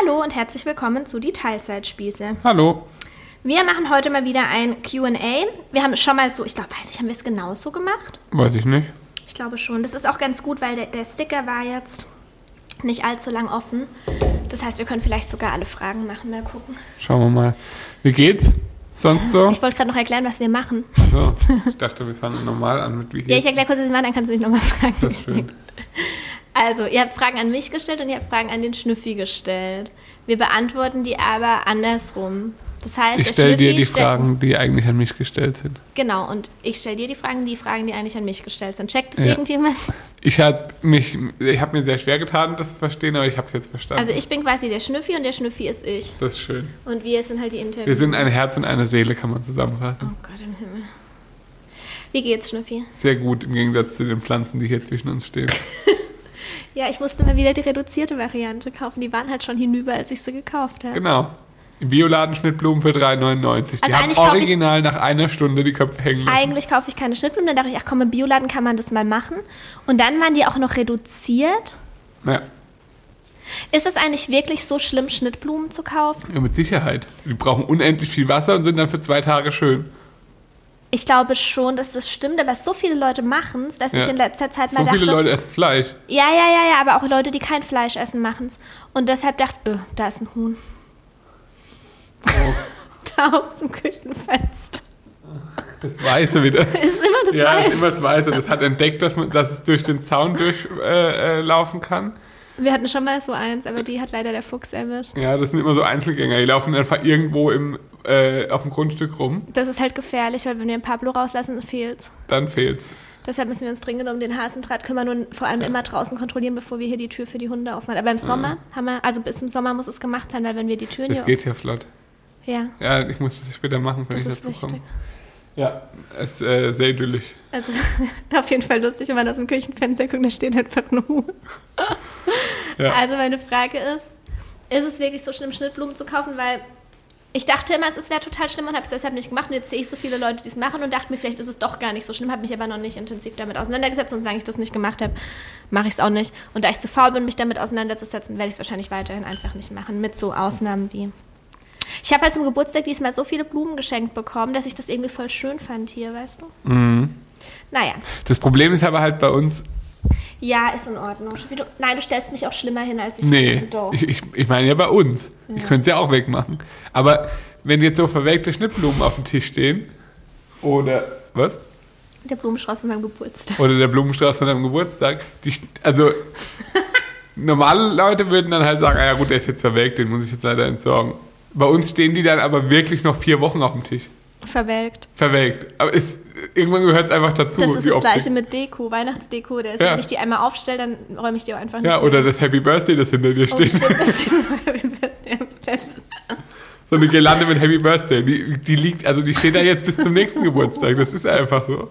Hallo und herzlich willkommen zu die Teilzeitspieße. Hallo. Wir machen heute mal wieder ein QA. Wir haben schon mal so, ich glaube, weiß ich, haben wir es genauso gemacht? Weiß ich nicht. Ich glaube schon. Das ist auch ganz gut, weil der, der Sticker war jetzt nicht allzu lang offen. Das heißt, wir können vielleicht sogar alle Fragen machen. Mal gucken. Schauen wir mal. Wie geht's? Sonst so? Ich wollte gerade noch erklären, was wir machen. so. Ich dachte, wir fangen normal an mit wie geht's. Ja, ich erkläre kurz, was wir machen, dann kannst du mich nochmal fragen. Das wie Also, ihr habt Fragen an mich gestellt und ihr habt Fragen an den Schnüffi gestellt. Wir beantworten die aber andersrum. Das heißt, Ich stelle dir die Fragen, die eigentlich an mich gestellt sind. Genau, und ich stelle dir die Fragen, die Fragen, die eigentlich an mich gestellt sind. Checkt es Ja. irgendjemand? Ich habe mich, ich habe mir sehr schwer getan, das zu verstehen, aber ich habe es jetzt verstanden. Also ich bin quasi der Schnüffi und der Schnüffi ist ich. das ist schön. Und wir sind halt die Interviews. Wir sind ein Herz und eine Seele, kann man Oh zusammenfassen. Gott im Himmel. Wie geht's, Schnüffi? Sehr gut im Gegensatz zu den Pflanzen, die hier zwischen uns stehen. Ja, ich musste mal wieder die reduzierte Variante kaufen. Die waren halt schon hinüber, als ich sie gekauft habe. Genau. Im Bioladen Schnittblumen für 3,99. Die Also haben eigentlich kauf ich- original nach einer Stunde die Köpfe hängen lassen. Eigentlich kaufe ich keine Schnittblumen. Dann dachte ich, ach komm, im Bioladen kann man das mal machen. Und dann waren die auch noch reduziert. Ja, Ist es eigentlich wirklich so schlimm, Schnittblumen zu kaufen? ja, mit Sicherheit. Die brauchen unendlich viel Wasser und sind dann für zwei Tage schön. Ich glaube schon, dass das stimmt, aber so viele Leute machen es, dass Ja. ich in letzter Zeit mal So dachte, viele Leute essen Fleisch. ja, ja, ja, ja, aber auch Leute, die kein Fleisch essen, machen es. Und deshalb dachte ich, öh, da ist ein Huhn. Oh, Da aus dem Küchenfenster. das Weiße wieder. Ist immer das ja, das Weiß. ist immer das Weiße. Das hat entdeckt, dass, man, dass es durch den Zaun durchlaufen äh, äh, kann. Wir hatten schon mal so eins, aber die hat leider der Fuchs erwischt. Ja, das sind immer so Einzelgänger. Die laufen einfach irgendwo im, äh, auf dem Grundstück rum. Das ist halt gefährlich, weil wenn wir den Pablo rauslassen, fehlt's. Dann fehlt's. Deshalb müssen wir uns dringend um den Hasendraht kümmern und vor allem immer draußen kontrollieren, bevor wir hier die Tür für die Hunde aufmachen. Aber im Sommer haben wir, also bis im Sommer muss es gemacht sein, weil wenn wir die Türen Das hier geht ja flott. Ja, Ja, ich muss das später machen, wenn das ich ist dazu komme. Ja, es ist äh, sehr idyllisch. Also auf jeden Fall lustig, wenn man aus dem Küchenfenster guckt, da steht einfach ein Huhn. Ja. Also meine Frage ist, ist es wirklich so schlimm, Schnittblumen zu kaufen? Weil ich dachte immer, es wäre total schlimm und habe es deshalb nicht gemacht. Und jetzt sehe ich so viele Leute, die es machen und dachte mir, vielleicht ist es doch gar nicht so schlimm, habe mich aber noch nicht intensiv damit auseinandergesetzt. Und solange ich das nicht gemacht habe, mache ich es auch nicht. Und da ich zu faul bin, mich damit auseinanderzusetzen, werde ich es wahrscheinlich weiterhin einfach nicht machen. Mit so Ausnahmen wie... Ich habe halt zum Geburtstag diesmal so viele Blumen geschenkt bekommen, dass ich das irgendwie voll schön fand hier, weißt du? Mhm. Naja, Das Problem ist aber halt bei uns, ja, ist in Ordnung. Du, nein, du stellst mich auch schlimmer hin, als ich nee, Doch. ich, ich, ich meine ja bei uns. Ich könnte es ja auch wegmachen. Aber wenn jetzt so verwelkte Schnittblumen auf dem Tisch stehen, oder, was? Der Blumenstrauß von meinem Geburtstag. Oder der Blumenstrauß von deinem Geburtstag, die, also normale Leute würden dann halt sagen, ah ja gut, der ist jetzt verwelkt, den muss ich jetzt leider entsorgen. Bei uns stehen die dann aber wirklich noch vier Wochen auf dem Tisch. Verwelkt. Verwelkt. Aber es, irgendwann gehört es einfach dazu. Das ist das Optik. gleiche mit Deko, Weihnachtsdeko. Der ist, Ja. Wenn ich die einmal aufstelle, dann räume ich die auch einfach nicht Ja, oder das Happy Birthday, das hinter dir Oh, steht. stimmt, das stimmt. Happy Birthday am Fest. So eine Girlande mit Happy Birthday. Die, die liegt, also die steht da jetzt bis zum nächsten Geburtstag. Das ist einfach so.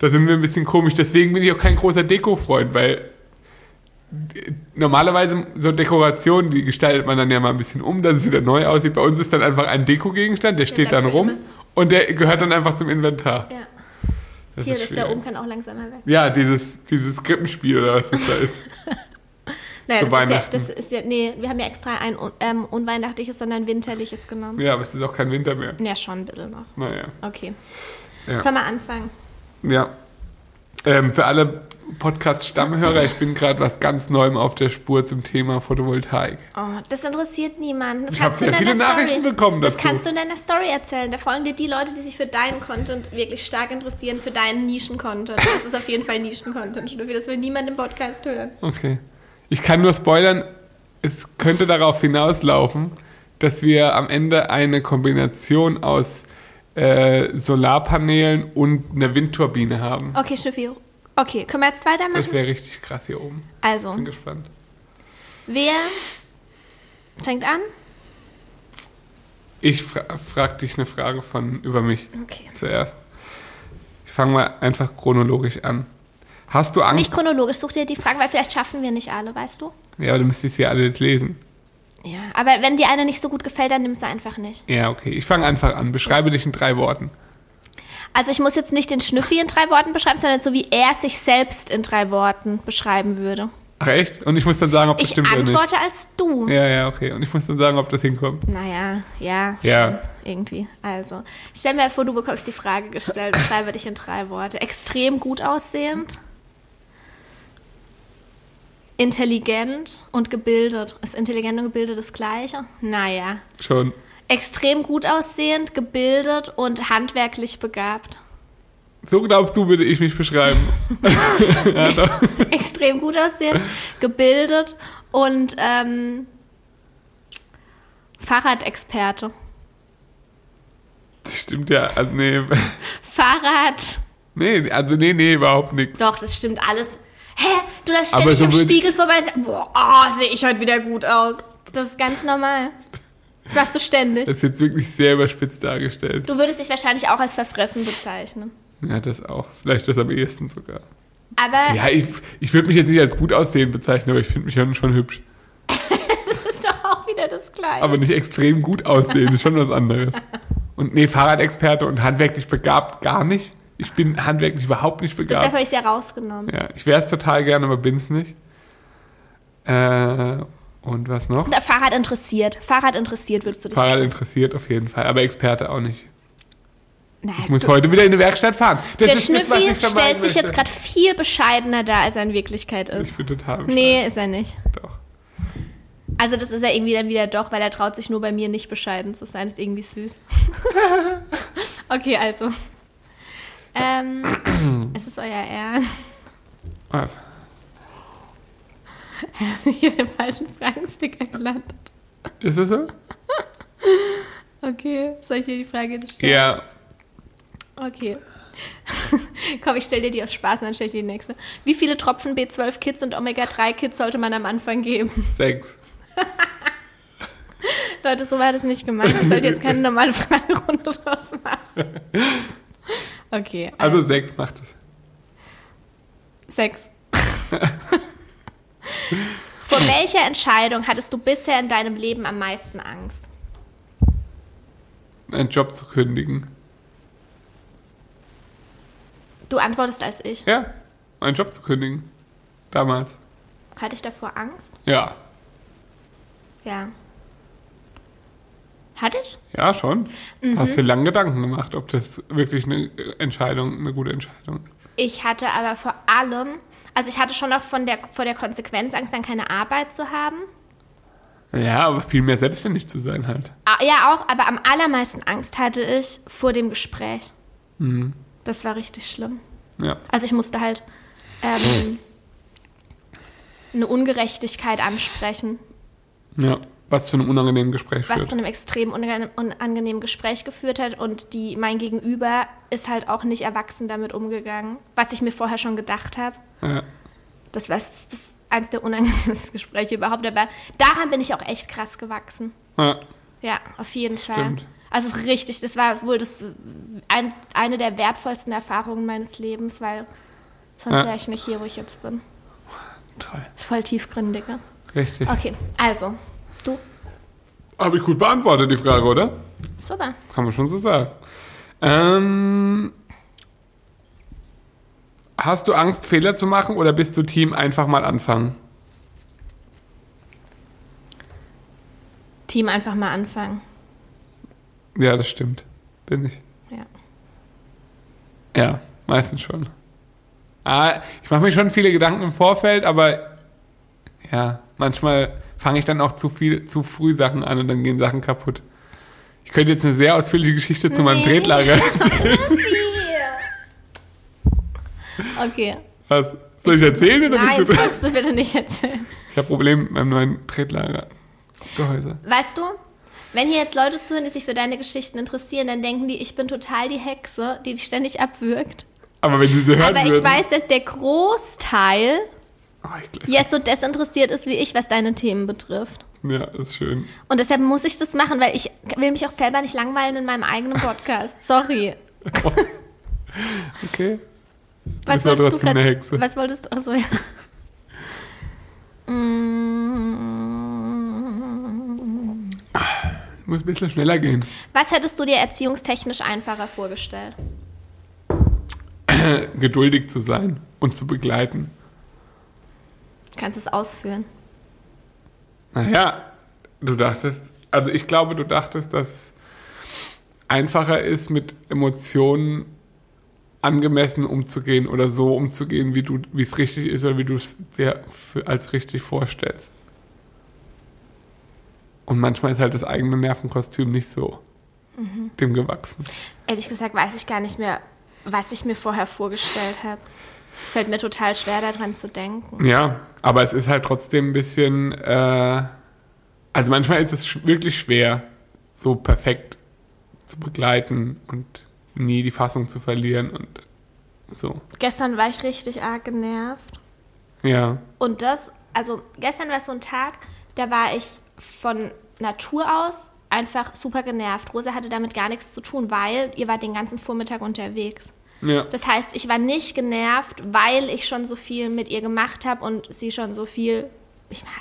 Da sind wir ein bisschen komisch. Deswegen bin ich auch kein großer Deko-Freund, weil normalerweise so Dekorationen, die gestaltet man dann ja mal ein bisschen um, dass es wieder neu aussieht. Bei uns ist dann einfach ein Deko-Gegenstand, der steht dann rum und der gehört dann einfach zum Inventar. Ja. Das Hier, ist das da oben kann auch langsamer weg. Ja, dieses, dieses Krippenspiel oder was das da ist. Naja, das ist ja, das ist ja, nee, wir haben ja extra ein ähm, unweihnachtliches, sondern winterliches genommen. Ja, aber es ist auch kein Winter mehr. Ja, schon ein bisschen noch. Naja. Okay. Ja. Sollen wir anfangen? Ja. Ähm, für alle Podcast-Stammhörer, ich bin gerade was ganz Neuem auf der Spur zum Thema Photovoltaik. Oh, das interessiert niemanden. Das Ich habe kannst du in sehr viele deiner Nachrichten Story. bekommen Das dazu. kannst du in deiner Story erzählen. Da folgen dir die Leute, die sich für deinen Content wirklich stark interessieren, für deinen Nischen-Content. Das ist auf jeden Fall Nischen-Content. Das will niemand im Podcast hören. Okay. Ich kann nur spoilern, es könnte darauf hinauslaufen, dass wir am Ende eine Kombination aus äh, Solarpanelen und einer Windturbine haben. Okay, Schnüffi. Okay, können wir jetzt weitermachen? Das wäre richtig krass hier oben. Also, Bin gespannt. wer fängt an? Ich fra frag dich eine Frage von über mich Okay. zuerst. Ich fange mal einfach chronologisch an. Hast du Angst? Nicht chronologisch, such dir die Fragen, weil vielleicht schaffen wir nicht alle, weißt du? Ja, aber du müsstest sie alle jetzt lesen. Ja, aber wenn dir eine nicht so gut gefällt, dann nimm sie einfach nicht. Ja, okay. Ich fange einfach an. Beschreibe dich in drei Worten. Also ich muss jetzt nicht den Schnüffi in drei Worten beschreiben, sondern so wie er sich selbst in drei Worten beschreiben würde. Ach echt? Und ich muss dann sagen, ob das Ich stimmt oder nicht. antworte als du. Ja, ja, okay. Und ich muss dann sagen, ob das hinkommt. Naja, ja. Ja. Irgendwie. Also, stell mir vor, du bekommst die Frage gestellt. Beschreibe dich in drei Worte. Extrem gut aussehend. Intelligent und gebildet. Ist intelligent und gebildet das Gleiche? Naja. Schon. Extrem gut aussehend, gebildet und handwerklich begabt. So glaubst du, würde ich mich beschreiben. ja, doch. Extrem gut aussehend, gebildet und ähm, Fahrradexperte. Das stimmt ja. Also, nee. Fahrrad. Nee, also nee, nee, überhaupt nichts. Doch, das stimmt alles. Hä? Du läufst ständig so am Spiegel vorbei und sagst, boah, oh, sehe ich heute wieder gut aus. Das ist ganz normal. Das machst du ständig. Das ist jetzt wirklich sehr überspitzt dargestellt. Du würdest dich wahrscheinlich auch als verfressen bezeichnen. Ja, das auch. Vielleicht das am ehesten sogar. Aber Ja, ich, ich würde mich jetzt nicht als gut aussehend bezeichnen, aber ich finde mich schon, schon hübsch. das ist doch auch wieder das Gleiche. Aber nicht extrem gut aussehen, ist schon was anderes. Und nee, Fahrradexperte und handwerklich begabt gar nicht. Ich bin handwerklich überhaupt nicht Deshalb begabt. habe ich es ja rausgenommen. Ja, ich wäre es total gerne, aber bin's nicht. Äh, und was noch? Der Fahrrad interessiert. Fahrrad interessiert, würdest du dich Fahrrad interessiert auf jeden Fall, aber Experte auch nicht. Nein, Ich muss heute wieder in eine Werkstatt fahren. Das Der das, Schnüffi vermeiden stellt sich jetzt gerade viel bescheidener dar, als er in Wirklichkeit ist. Ich bin total bescheuert. Nee, ist er nicht. Doch. Also das ist er irgendwie dann wieder doch, weil er traut sich nur bei mir nicht bescheiden zu sein. ist irgendwie süß. okay, also. Ähm, es ist euer Ernst. Was? habe den falschen Fragensticker gelandet. Ist es so? Okay, soll ich dir die Frage jetzt stellen? Ja. Okay. Komm, ich stelle dir die aus Spaß und dann stelle ich dir die nächste. Wie viele Tropfen B12 Kids und Omega 3 Kids sollte man am Anfang geben? Sechs. Leute, so war das nicht gemeint. Ich sollte jetzt keine normale Fragerunde draus machen. Okay, Also sechs macht es. Sechs. Vor welcher Entscheidung hattest du bisher in deinem Leben am meisten Angst? Einen Job zu kündigen. Du antwortest als ich. Ja, einen Job zu kündigen. Damals. Hatte ich davor Angst? Ja. Ja. Hatte ich? Ja, schon. Mhm. Hast dir lange Gedanken gemacht, ob das wirklich eine Entscheidung, eine gute Entscheidung ist. Ich hatte aber vor allem, also ich hatte schon noch von der, vor der Konsequenz Angst, dann keine Arbeit zu haben. Ja, aber viel mehr selbstständig zu sein halt. Ah, Ja, auch, aber am allermeisten Angst hatte ich vor dem Gespräch. Das war richtig schlimm. Ja. Also ich musste halt ähm, eine Ungerechtigkeit ansprechen, Ja. Was zu einem unangenehmen Gespräch was führt. zu einem extrem unange- unangenehmen Gespräch geführt hat und die mein Gegenüber ist halt auch nicht erwachsen damit umgegangen, was ich mir vorher schon gedacht habe. Ja. Das war das, das eines der unangenehmsten Gespräche überhaupt, aber daran bin ich auch echt krass gewachsen. ja. Ja, auf jeden Fall. Stimmt. Also richtig, das war wohl das ein, eine der wertvollsten Erfahrungen meines Lebens, weil sonst Ja. wäre ich nicht hier, wo ich jetzt bin. Toll. Voll tiefgründig. ne? Richtig. Okay, also, du. Habe ich gut beantwortet, die Frage, oder? Super. Kann man schon so sagen. Ähm, hast du Angst, Fehler zu machen oder bist du Team einfach mal anfangen? Team einfach mal anfangen. Ja, das stimmt. Bin ich. Ja. Ja, meistens schon. Ah, ich mache mir schon viele Gedanken im Vorfeld, aber ja, manchmal fange ich dann auch zu viel, zu früh Sachen an und dann gehen Sachen kaputt. Ich könnte jetzt eine sehr ausführliche Geschichte zu meinem Nee. Tretlager erzählen. Okay. Was? Soll ich erzählen oder Nein, bist du kannst du bitte nicht erzählen. Ich habe Probleme mit meinem neuen Tretlagergehäuse. Weißt du, wenn hier jetzt Leute zuhören, die sich für deine Geschichten interessieren, dann denken die, ich bin total die Hexe, die dich ständig abwürgt. Aber wenn sie sie hören Aber ich würden. weiß, dass der Großteil Glaub, jetzt so desinteressiert ist wie ich, was deine Themen betrifft. Ja, ist schön. Und deshalb muss ich das machen, weil ich will mich auch selber nicht langweilen in meinem eigenen Podcast. Sorry. Okay. Was wolltest du eine grad- Hexe. Was wolltest du? Achso, ja. Mm. Muss ein bisschen schneller gehen. Was hättest du dir erziehungstechnisch einfacher vorgestellt? Geduldig zu sein und zu begleiten. Kannst du es ausführen? Naja, du dachtest, also ich glaube, du dachtest, dass es einfacher ist, mit Emotionen angemessen umzugehen oder so umzugehen, wie du, wie es richtig ist oder wie du es dir als richtig vorstellst. Und manchmal ist halt das eigene Nervenkostüm nicht so dem gewachsen. Ehrlich gesagt weiß ich gar nicht mehr, was ich mir vorher vorgestellt habe. Fällt mir total schwer, daran zu denken. Ja, aber es ist halt trotzdem ein bisschen, äh, also manchmal ist es wirklich schwer, so perfekt zu begleiten und nie die Fassung zu verlieren und so. Gestern war ich richtig arg genervt. Ja, Und das, also gestern war so ein Tag, da war ich von Natur aus einfach super genervt. Rosa hatte damit gar nichts zu tun, weil ihr wart den ganzen Vormittag unterwegs. Ja, Das heißt, ich war nicht genervt, weil ich schon so viel mit ihr gemacht habe und sie schon so viel ich war,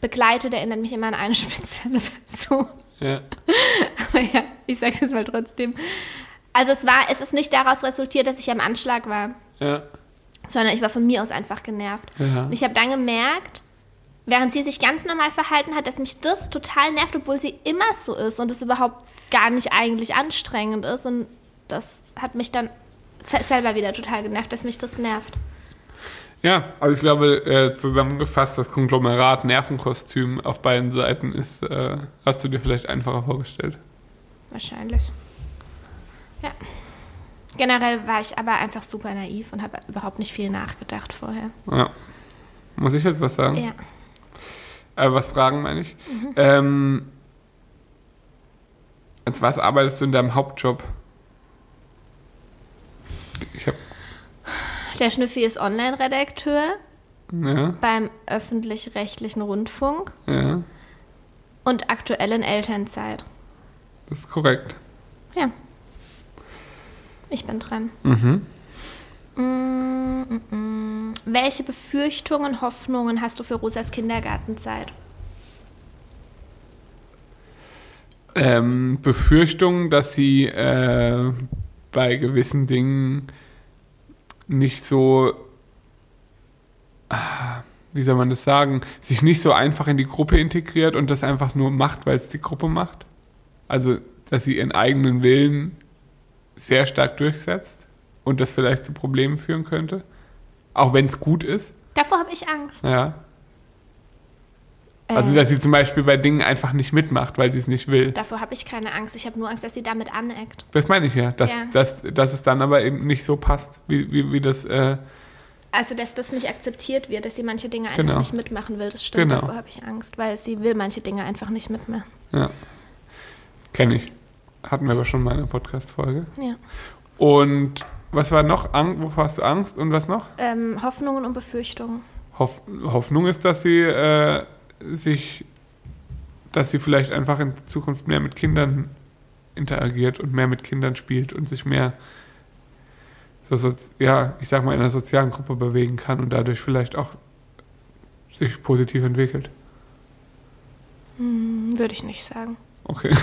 begleitet, erinnert mich immer an eine spezielle Person. ja, Aber ja, ich sag's jetzt mal trotzdem. Also es war, es ist nicht daraus resultiert, dass ich am Anschlag war, ja, sondern ich war von mir aus einfach genervt. Ja. Und ich habe dann gemerkt, während sie sich ganz normal verhalten hat, dass mich das total nervt, obwohl sie immer so ist und es überhaupt gar nicht eigentlich anstrengend ist. Und das hat mich dann selber wieder total genervt, dass mich das nervt. ja. Also ich glaube, äh, zusammengefasst, das Konglomerat Nervenkostüm auf beiden Seiten ist, äh, hast du dir vielleicht einfacher vorgestellt. Wahrscheinlich. Ja. Generell war ich aber einfach super naiv und habe überhaupt nicht viel nachgedacht vorher. Ja. Muss ich jetzt was sagen? Ja. Äh, was fragen, meine ich. Ähm, als was arbeitest du in deinem Hauptjob? Ich habe, Der Schnüffi ist Online-Redakteur ja, beim öffentlich-rechtlichen Rundfunk ja, und aktuell in Elternzeit. das ist korrekt. Ja. Ich bin dran. Mhm. Mm, mm, mm. Welche Befürchtungen, Hoffnungen hast du für Rosas Kindergartenzeit? Ähm, Befürchtung, dass sie äh, bei gewissen Dingen nicht so, ah, wie soll man das sagen, sich nicht so einfach in die Gruppe integriert und das einfach nur macht, weil es die Gruppe macht. Also, dass sie ihren eigenen Willen sehr stark durchsetzt und das vielleicht zu Problemen führen könnte. Auch wenn es gut ist. Davor habe ich Angst. Ja. Also, Äh, dass sie zum Beispiel bei Dingen einfach nicht mitmacht, weil sie es nicht will. davor habe ich keine Angst. Ich habe nur Angst, dass sie damit aneckt. Das meine ich ja, dass, Ja. Dass, dass es dann aber eben nicht so passt, wie, wie, wie das, äh, Also, dass das nicht akzeptiert wird, dass sie manche Dinge einfach Genau. nicht mitmachen will. Das stimmt. Genau. Davor habe ich Angst, weil sie will manche Dinge einfach nicht mitmachen. ja, kenne ich. Hatten wir aber schon mal in einer Podcast-Folge. Ja. Und was war noch? Ang wovor hast du Angst und was noch? Ähm, Hoffnungen und Befürchtungen. Hoff Hoffnung ist, dass sie äh, sich, dass sie vielleicht einfach in Zukunft mehr mit Kindern interagiert und mehr mit Kindern spielt und sich mehr, so, ja, ich sag mal, in einer sozialen Gruppe bewegen kann und dadurch vielleicht auch sich positiv entwickelt. Hm, würde ich nicht sagen. Okay.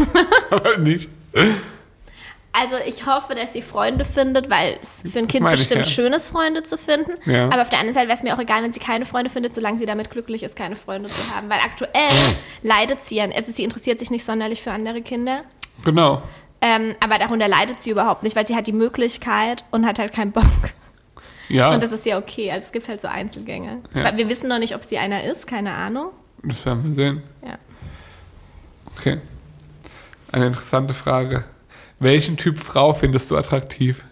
Aber nicht. Also ich hoffe, dass sie Freunde findet, weil es für ein Kind meine ich, bestimmt ja. schön ist, Freunde zu finden. Ja. Aber auf der anderen Seite wäre es mir auch egal, wenn sie keine Freunde findet, solange sie damit glücklich ist, keine Freunde zu haben. Weil aktuell leidet sie an, also sie interessiert sich nicht sonderlich für andere Kinder. Genau. Ähm, aber darunter leidet sie überhaupt nicht, weil sie hat die Möglichkeit und hat halt keinen Bock. Ja, Und das ist ja okay. Also es gibt halt so Einzelgänge. Ja. Wir wissen noch nicht, ob sie einer ist, keine Ahnung. das werden wir sehen. Ja. Okay. Eine interessante Frage. Welchen Typ Frau findest du attraktiv?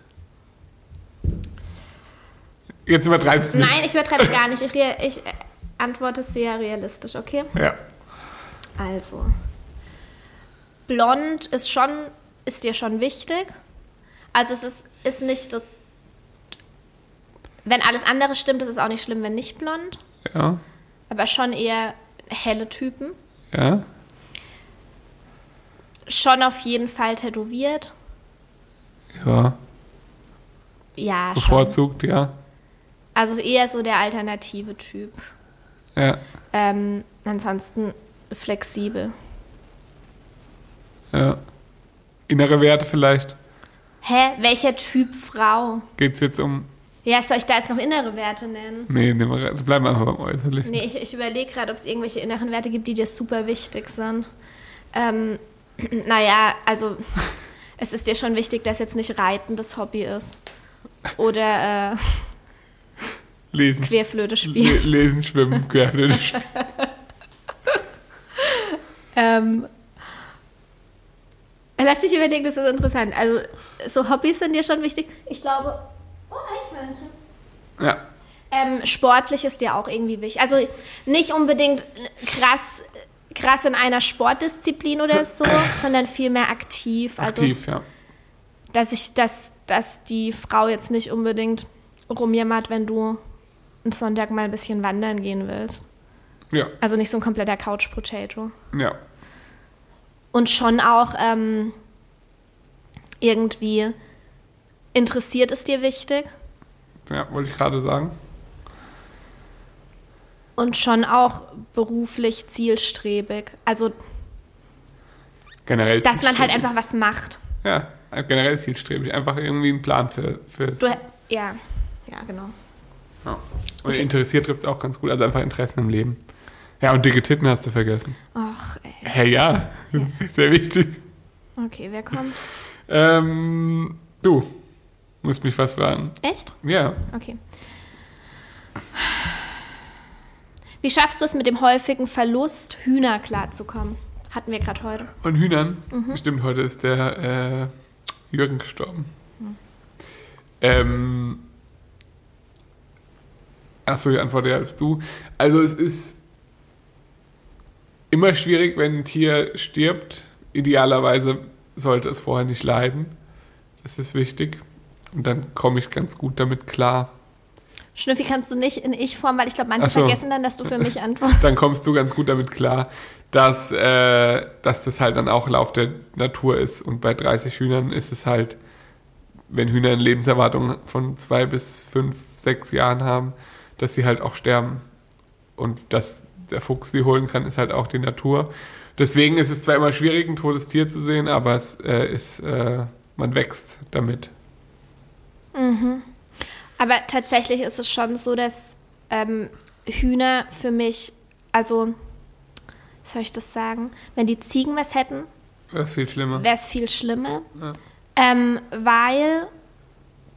Jetzt übertreibst du nicht. Nein, ich übertreibe es gar nicht. Ich, ich äh, antworte sehr realistisch, okay? Ja. Also, blond ist schon, ist dir schon wichtig. Also es ist, ist nicht das, wenn alles andere stimmt, ist es auch nicht schlimm, wenn nicht blond. Ja. Aber schon eher helle Typen. Ja. Schon auf jeden Fall tätowiert. Ja. Ja, schon. Bevorzugt, ja. Also eher so der alternative Typ. Ja. Ähm, ansonsten flexibel. Ja. Innere Werte vielleicht. Hä? Welcher Typ Frau? Geht es jetzt um Ja, soll ich da jetzt noch innere Werte nennen? Nee, nehmen wir, bleiben wir einfach beim Äußerlichen. Nee, ich, ich überlege gerade, ob es irgendwelche inneren Werte gibt, die dir super wichtig sind. Ähm, naja, also es ist dir schon wichtig, dass jetzt nicht Reiten das Hobby ist. Oder äh, Lesen, Querflöte Le spielen. lesen, schwimmen, Querflöte spielen. Ähm, lass dich überlegen, das ist interessant. Also so Hobbys sind dir schon wichtig. Ich glaube, oh, Eichhörnchen. Ja, Ähm, sportlich ist dir auch irgendwie wichtig. Also nicht unbedingt krass, krass in einer Sportdisziplin oder so, sondern vielmehr aktiv. Also aktiv, ja. dass ich, dass, dass die Frau jetzt nicht unbedingt rumjammert, wenn du einen Sonntag mal ein bisschen wandern gehen willst. Ja, Also nicht so ein kompletter Couch-Potato. ja. Und schon auch ähm, irgendwie interessiert es dir wichtig. Ja, wollte ich gerade sagen. Und schon auch beruflich zielstrebig. Also, Generell dass man halt einfach was macht. Ja, generell zielstrebig. Einfach irgendwie einen Plan für. für Du, ja, ja, genau. ja. Und Okay. interessiert trifft es auch ganz gut. Also einfach Interessen im Leben. Ja, und dicke Titten hast du vergessen. Ach, ey. Hä, ja, das ist sehr wichtig. Okay, wer kommt? Ähm, du musst mich was fragen. Echt? Ja, Okay. Wie schaffst du es mit dem häufigen Verlust, Hühner klarzukommen? Hatten wir gerade heute. und Hühnern. Mhm. Stimmt, heute ist der äh, Jürgen gestorben. Ähm, Achso, ich antworte ja als du. Also es ist immer schwierig, wenn ein Tier stirbt. Idealerweise sollte es vorher nicht leiden. Das ist wichtig. Und dann komme ich ganz gut damit klar. Schnüffi kannst du nicht in Ich-Form, weil ich glaube, manche so. vergessen dann, dass du für mich antwortest. Dann kommst du ganz gut damit klar, dass, äh, dass das halt dann auch Lauf der Natur ist. Und bei 30 Hühnern ist es halt, wenn Hühner eine Lebenserwartung von zwei bis fünf, sechs Jahren haben, dass sie halt auch sterben. Und dass der Fuchs sie holen kann, ist halt auch die Natur. Deswegen ist es zwar immer schwierig, ein totes Tier zu sehen, aber es äh, ist, äh, man wächst damit. Aber tatsächlich ist es schon so, dass ähm, Hühner für mich, also, wie soll ich das sagen? Wenn die Ziegen was hätten, Das ist viel schlimmer. wäre es viel schlimmer. Ja. Ähm, weil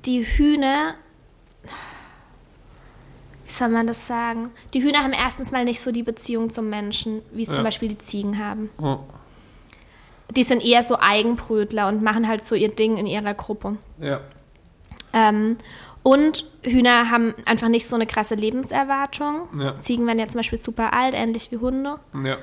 die Hühner, wie soll man das sagen? Die Hühner haben erstens mal nicht so die Beziehung zum Menschen, wie es Ja. zum Beispiel die Ziegen haben. Oh, Die sind eher so Eigenbrötler und machen halt so ihr Ding in ihrer Gruppe. ja. Ähm, und Hühner haben einfach nicht so eine krasse Lebenserwartung. Ja. Ziegen werden ja zum Beispiel super alt, ähnlich wie Hunde. ja.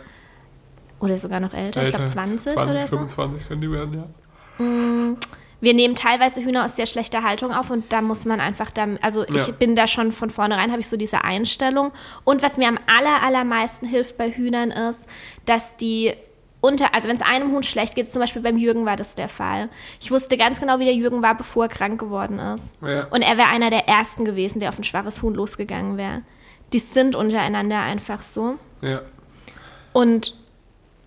Oder sogar noch älter, ich glaube Alter, 20, 20 oder so. 25 können die werden, ja. Wir nehmen teilweise Hühner aus sehr schlechter Haltung auf und da muss man einfach da, also ich Ja. bin da schon von vornherein, habe ich so diese Einstellung. Und was mir am aller, allermeisten hilft bei Hühnern ist, dass die unter, also wenn es einem Huhn schlecht geht, zum Beispiel beim Jürgen war das der Fall. Ich wusste ganz genau, wie der Jürgen war, bevor er krank geworden ist. Ja. Und er wäre einer der ersten gewesen, der auf ein schwaches Huhn losgegangen wäre. Die sind untereinander einfach so. Ja. Und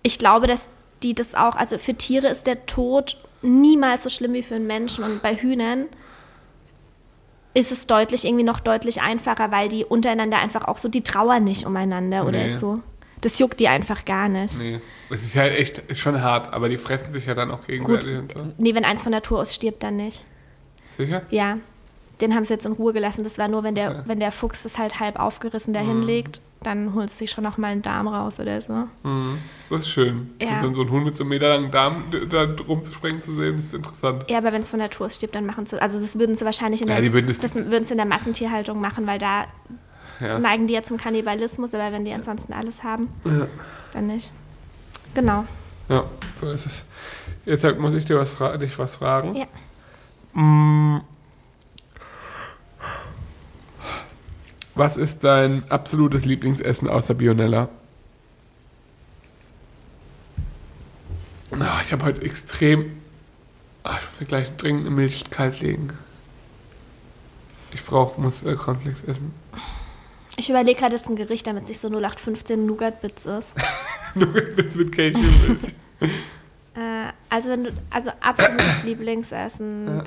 ich glaube, dass die das auch, also für Tiere ist der Tod niemals so schlimm wie für einen Menschen. Und bei Hühnern ist es deutlich, irgendwie noch deutlich einfacher, weil die untereinander einfach auch so, die trauern nicht umeinander oder Nee. so. Das juckt die einfach gar nicht. Nee. Es ist ja echt, ist schon hart, aber die fressen sich ja dann auch gegenseitig und so. Nee, wenn eins von Natur aus stirbt, dann nicht. Sicher? Ja, den haben sie jetzt in Ruhe gelassen. Das war nur, wenn der, Okay. wenn der Fuchs das halt halb aufgerissen dahin legt, dann holst du sich schon noch mal einen Darm raus oder so. Mhm. Das ist schön. Ja. So, so ein Hund mit so einem meterlangen Darm da rumzuspringen zu sehen, ist interessant. Ja, aber wenn es von Natur aus stirbt, dann machen sie, also das würden sie wahrscheinlich in Ja, der, die würden das- das würden sie in der Massentierhaltung machen, weil da Ja. neigen die ja zum Kannibalismus, aber wenn die ansonsten alles haben, dann nicht. Genau. ja, so ist es. Jetzt halt muss ich dir was, dich was fragen. Ja. Mm. Was ist dein absolutes Lieblingsessen außer Bionella? Ah, ich habe heute extrem. Ah, ich will gleich dringend eine Milch kalt legen. Ich brauche, muss äh, Cornflakes essen. Ich überlege gerade jetzt ein Gericht, damit es nicht so 0815 Nougat-Bits ist. Nur mit, mit Cashewmilch. Äh, also wenn du, also absolutes Lieblingsessen.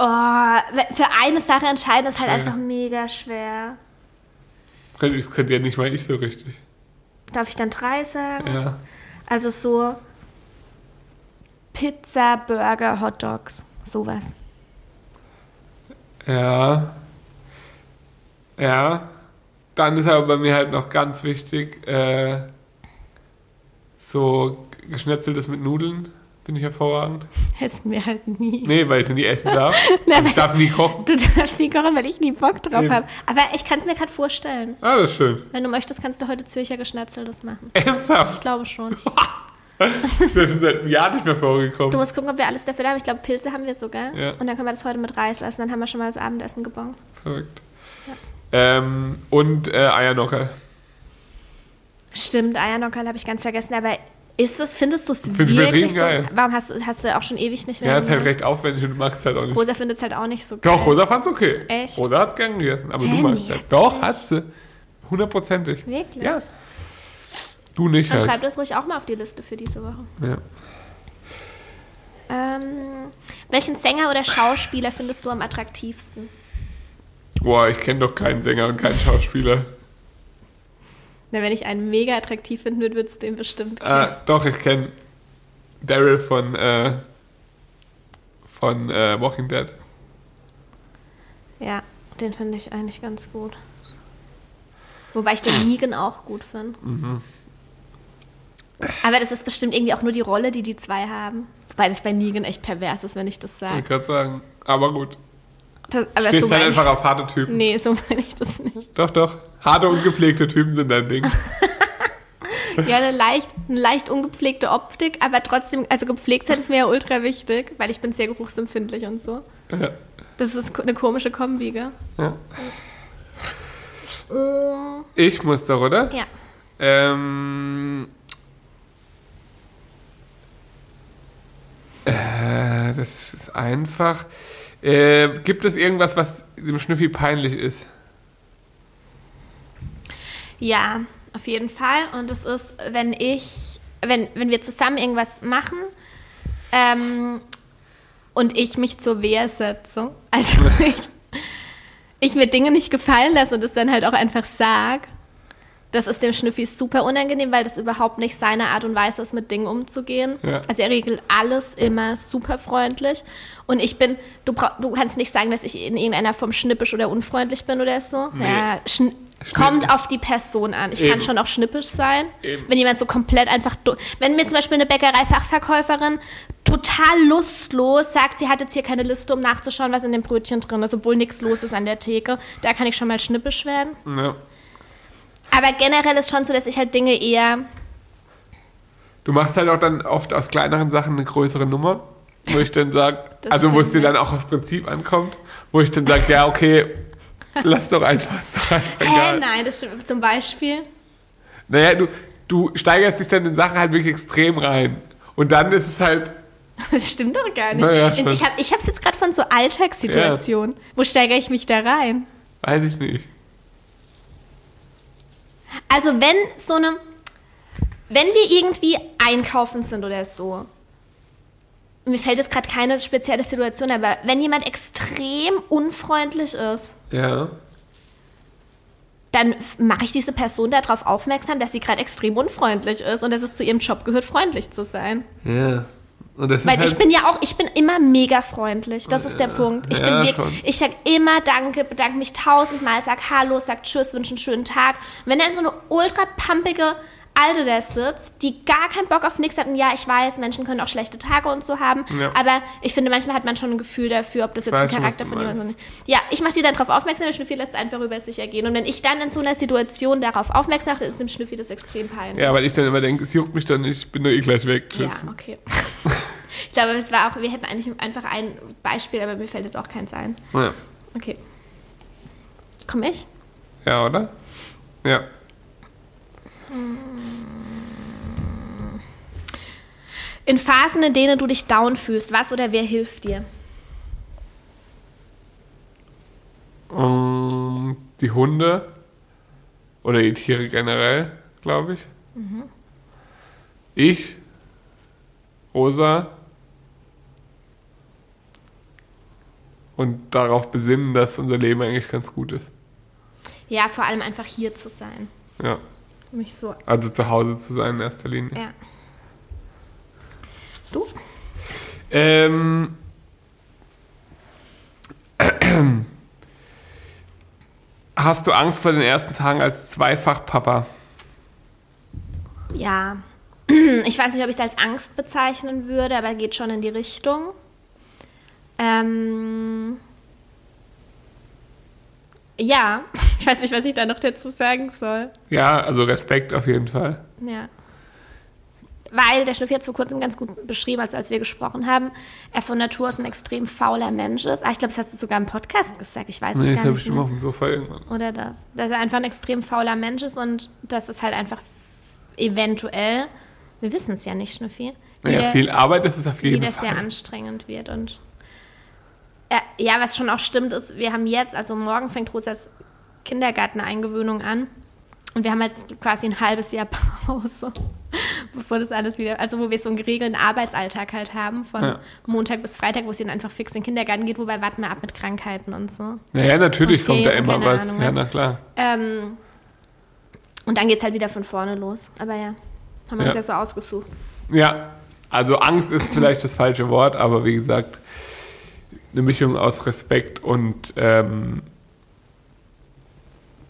Oh, für eine Sache entscheiden ist halt Schwer. einfach mega schwer. Das könnte ja nicht mal ich so richtig. Darf ich dann drei sagen? Ja. Also so Pizza, Burger, Hot Dogs, sowas. Ja. Ja. Dann ist aber bei mir halt noch ganz wichtig, äh, so geschnetzeltes mit Nudeln. Finde ich hervorragend. Essen wir halt nie. Nee, weil ich nie essen darf. Na, ich darf nie kochen. Du darfst nie kochen, weil ich nie Bock drauf habe. Aber ich kann es mir gerade vorstellen. Ah, das ist schön. Wenn du möchtest, kannst du heute Zürcher Geschnetzeltes machen. Ernsthaft? Ich glaube schon. Das ist ja schon seit einem Jahr nicht mehr vorgekommen. Du musst gucken, ob wir alles dafür haben. Ich glaube, Pilze haben wir sogar. Ja. Und dann können wir das heute mit Reis essen. Dann haben wir schon mal das Abendessen gebongt. Verrückt. Ähm, und äh, Eiernocker. Stimmt, Eiernockerl habe ich ganz vergessen. Aber ist es, findest du es ich wirklich so? geil. Warum hast, du- hast du auch schon ewig nicht mehr Ja, ist halt recht aufwendig und du magst es halt auch nicht. Rosa findet es halt auch nicht so geil. Doch, Rosa fand's okay. Echt? Rosa hat's gern gegessen, aber Hä, du magst es halt. Doch, hat sie. Hundertprozentig. Wirklich? Ja. Du nicht Dann halt. schreib das ruhig auch mal auf die Liste für diese Woche. Ja. Ähm, welchen Sänger oder Schauspieler findest du am attraktivsten? Boah, ich kenne doch keinen Sänger und keinen Schauspieler. Na, wenn ich einen mega attraktiv finden würde, würdest du ihn bestimmt kennen. Äh, doch, ich kenne Daryl von, äh, von äh, Walking Dead. Ja, den finde ich eigentlich ganz gut. Wobei ich den Negan auch gut finde. Mhm. Aber das ist bestimmt irgendwie auch nur die Rolle, die die zwei haben. Wobei das bei Negan echt pervers ist, wenn ich das sage. ich gerade sagen. Aber gut. Das, aber Stehst so halt meine einfach auf harte Typen. Nee, so meine ich das nicht. Doch, doch. Harte, ungepflegte Typen sind dein Ding. Ja, eine leicht, eine leicht ungepflegte Optik, aber trotzdem, also gepflegt sein ist mir ja ultra wichtig, weil ich bin sehr geruchsempfindlich und so. Ja. Das ist eine komische Kombi, gell? Ja. Mm, Ich muss doch, oder? Ja. Ähm, äh, das ist einfach. Äh, gibt es irgendwas, was dem Schnüffi peinlich ist? Ja, auf jeden Fall. Und es ist, wenn ich, wenn, wenn wir zusammen irgendwas machen ähm, und ich mich zur Wehr setze, also ich, ich mir Dinge nicht gefallen lasse und es dann halt auch einfach sag, das ist dem Schnüffi super unangenehm, weil das überhaupt nicht seine Art und Weise ist, mit Dingen umzugehen. Ja. Also er regelt alles immer super freundlich. Und ich bin, du, brauch, du kannst nicht sagen, dass ich in irgendeiner Form schnippisch oder unfreundlich bin oder so. Nee. Ja, schn kommt auf die Person an. Ich kann Eben. schon auch schnippisch sein. Eben. Wenn jemand so komplett einfach, wenn mir zum Beispiel eine Bäckereifachverkäuferin total lustlos sagt, sie hat jetzt hier keine Liste, um nachzuschauen, was in dem Brötchen drin ist, obwohl nichts los ist an der Theke, da kann ich schon mal schnippisch werden. Ja. Aber generell ist schon so, dass ich halt Dinge eher. Du machst halt auch dann oft aus kleineren Sachen eine größere Nummer, wo ich dann sage, also wo es dir ja. dann auch aufs Prinzip ankommt, wo ich dann sage, ja, okay, lass doch einfach, Hä, egal. nein, das stimmt. Zum Beispiel. Naja, du, du steigerst dich dann in Sachen halt wirklich extrem rein. Und dann ist es halt, Das stimmt doch gar nicht. Naja, ich habe ich es jetzt gerade von so Alltagssituationen. Wo steigere ich mich da rein? weiß ich nicht. Also wenn so eine, wenn wir irgendwie einkaufen sind oder so, mir fällt jetzt gerade keine spezielle Situation, aber wenn jemand extrem unfreundlich ist, Ja. dann mache ich diese Person darauf aufmerksam, dass sie gerade extrem unfreundlich ist und dass es zu ihrem Job gehört, freundlich zu sein. Ja. Weil halt, ich bin ja auch, ich bin immer mega freundlich. Das ist der Punkt. Ich ja, bin wirklich, ich sag immer Danke, bedanke mich tausendmal, sag Hallo, sag Tschüss, wünsche einen schönen Tag. Und wenn dann so eine ultra pumpige Alte da sitzt, die gar keinen Bock auf nichts hat, und ja, ich weiß, Menschen können auch schlechte Tage und so haben, Ja. aber ich finde, manchmal hat man schon ein Gefühl dafür, ob das jetzt weiß ein Charakter von jemandem ist. Ja, ich mache die dann darauf aufmerksam, der Schnüffi lässt einfach über sich ergehen. Und wenn ich dann in so einer Situation darauf aufmerksam mache, ist dem Schnüffi das extrem peinlich. ja, weil ich dann immer denke, es juckt mich dann nicht, ich bin doch eh gleich weg. Ja, Tschüss. okay. ich glaube, es war auch, wir hätten eigentlich einfach ein Beispiel, aber mir fällt jetzt auch keins ein. Ja. Okay. Komm ich? ja, oder? Ja. In Phasen, in denen du dich down fühlst, was oder wer hilft dir? Ähm, die Hunde oder die Tiere generell, glaube ich. Ich, Rosa und darauf besinnen, dass unser Leben eigentlich ganz gut ist. Ja, vor allem einfach hier zu sein. Ja. Mich so. Also zu Hause zu sein in erster Linie. Ja. Du? Ähm, hast du Angst vor den ersten Tagen als Zweifachpapa? Ja. Ich weiß nicht, ob ich es als Angst bezeichnen würde, aber geht schon in die Richtung. Ähm. Ja, ich weiß nicht, was ich da noch dazu sagen soll. Ja, also Respekt auf jeden Fall. Ja. Weil der Schnüffi hat vor kurzem ganz gut beschrieben, also als wir gesprochen haben, er von Natur aus ein extrem fauler Mensch ist. Ah, ich glaube, das hast du sogar im Podcast gesagt. Ich weiß Nee, es gar nicht. bestimmt Mehr. auf dem Sofa irgendwann. Oder das. Dass er einfach ein extrem fauler Mensch ist und dass es halt einfach eventuell, wir wissen es ja nicht, Schnüffi, Naja, viel Arbeit ist es auf jeden wie das sehr Fall. anstrengend wird. Und ja, ja, was schon auch stimmt, ist, wir haben jetzt, also morgen fängt Rosas Kindergarteneingewöhnung an. Und wir haben jetzt quasi ein halbes Jahr Pause, bevor das alles wieder, also wo wir so einen geregelten Arbeitsalltag halt haben, von Ja. Montag bis Freitag, wo es dann einfach fix in den Kindergarten geht, wobei warten wir ab mit Krankheiten und so. Naja, natürlich kommt da immer was. Ahnung, ja, na klar. Ähm, und dann geht es halt wieder von vorne los. Aber ja, haben wir uns Ja. ja so ausgesucht. Ja, also Angst ist vielleicht das falsche Wort, aber wie gesagt, eine Mischung aus Respekt und, ähm,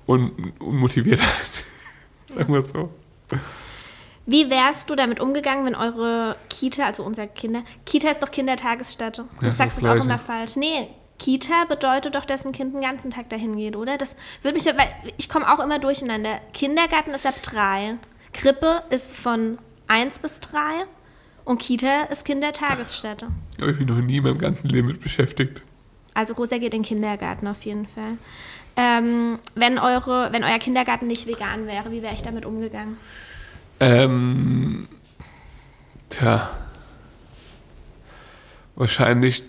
und Unmotiviertheit. Sagen wir so. Wie wärst du damit umgegangen, wenn eure Kita, also unser Kinder, Kita ist doch Kindertagesstätte. Du ist sagst das es auch immer falsch. Nee, Kita bedeutet doch, dass ein Kind den ganzen Tag dahin geht, oder? Das würde mich, weil ich komme auch immer durcheinander. Kindergarten ist ab drei, Krippe ist von eins bis drei und Kita ist Kindertagesstätte. Habe ich mich noch nie in meinem ganzen Leben mit beschäftigt. Also Rosa geht in den Kindergarten auf jeden Fall. Ähm, wenn, eure, wenn euer Kindergarten nicht vegan wäre, wie wäre ich damit umgegangen? Ähm, tja. Wahrscheinlich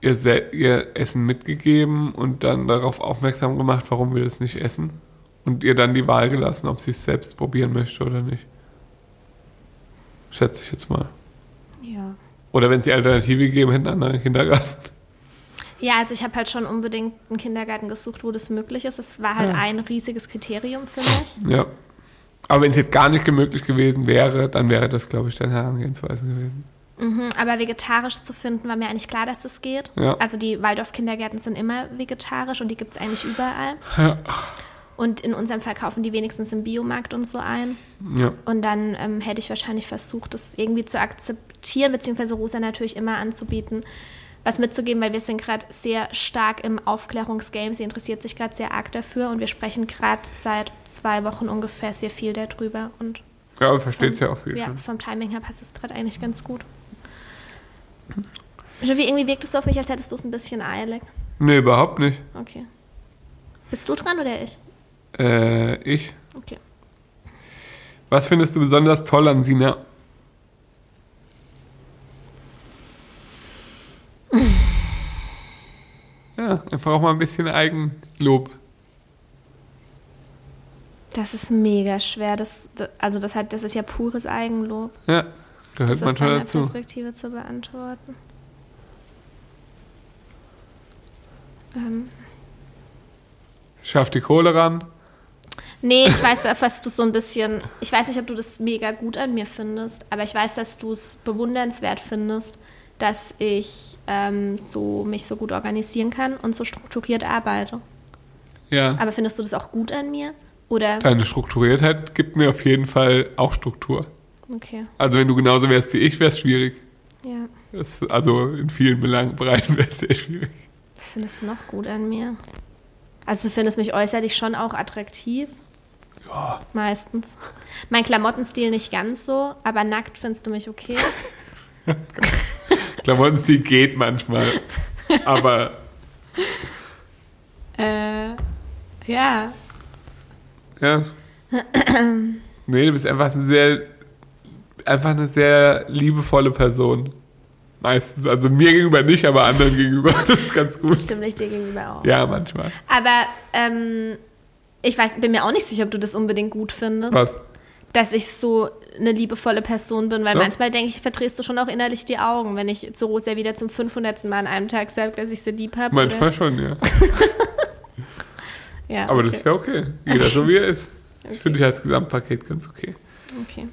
ihr, ihr Essen mitgegeben und dann darauf aufmerksam gemacht, warum wir das nicht essen. Und ihr dann die Wahl gelassen, ob sie es selbst probieren möchte oder nicht. Schätze ich jetzt mal. Ja. Oder wenn sie Alternative gegeben hätten, einen anderen Kindergarten. Ja, also ich habe halt schon unbedingt einen Kindergarten gesucht, wo das möglich ist. Das war halt Ja. ein riesiges Kriterium für mich. Ja. Aber wenn es jetzt gar nicht möglich gewesen wäre, dann wäre das, glaube ich, deine Herangehensweise gewesen. Mhm, aber vegetarisch zu finden, war mir eigentlich klar, dass das geht. Ja. Also die Waldorf-Kindergärten sind immer vegetarisch und die gibt es eigentlich überall. Ja. Und in unserem Fall kaufen die wenigstens im Biomarkt und so ein. Ja. Und dann ähm, hätte ich wahrscheinlich versucht, das irgendwie zu akzeptieren, beziehungsweise Rosa natürlich immer anzubieten, was mitzugeben, weil wir sind gerade sehr stark im Aufklärungsgame. Sie interessiert sich gerade sehr arg dafür und wir sprechen gerade seit zwei Wochen ungefähr sehr viel darüber. Und Ja, aber versteht vom- ja auch viel. Ja, schon. vom Timing her passt es gerade eigentlich ganz gut. Steffi, irgendwie wirkt es auf mich, als hättest du es ein bisschen eilig. Nee, überhaupt nicht. Okay. Bist du dran oder ich? Äh, ich. Okay. Was findest du besonders toll an Sina? Ja, einfach auch mal ein bisschen Eigenlob. Das ist mega schwer. Das, also das, hat, das ist ja pures Eigenlob. Ja, gehört manchmal deiner dazu. Perspektive zu beantworten. Ähm, Schafft die Kohle ran. Nee, ich weiß, was du so ein bisschen. Ich weiß nicht, ob du das mega gut an mir findest, aber ich weiß, dass du es bewundernswert findest, dass ich ähm, so, mich so gut organisieren kann und so strukturiert arbeite. Ja. Aber findest du das auch gut an mir? Oder? Deine Strukturiertheit gibt mir auf jeden Fall auch Struktur. Okay, Also wenn du genauso wärst wie ich, wäre es schwierig. ja. Das, also in vielen Belangen, Bereichen wäre es sehr schwierig. Was findest du noch gut an mir? Also du findest mich äußerlich schon auch attraktiv? Ja, Meistens. Mein Klamottenstil nicht ganz so, aber nackt findest du mich okay. Klamottenstil geht manchmal. Aber äh, ja. Ja. nee, du bist einfach eine sehr, einfach eine sehr liebevolle Person. Meistens. Also mir gegenüber nicht, aber anderen gegenüber. Das ist ganz gut. Stimmt ich dir gegenüber auch. Ja, manchmal. Aber ähm, ich weiß, bin mir auch nicht sicher, ob du das unbedingt gut findest. Was? dass ich so eine liebevolle Person bin, weil Ja. manchmal denke ich, verdrehst du schon auch innerlich die Augen, wenn ich zu Rosa wieder zum 500. Mal an einem Tag sage, dass ich sie lieb habe. Manchmal schon, ja. Ja, Aber okay. das ist ja okay. Jeder so wie er ist. Ich finde dich als Gesamtpaket ganz okay. okay.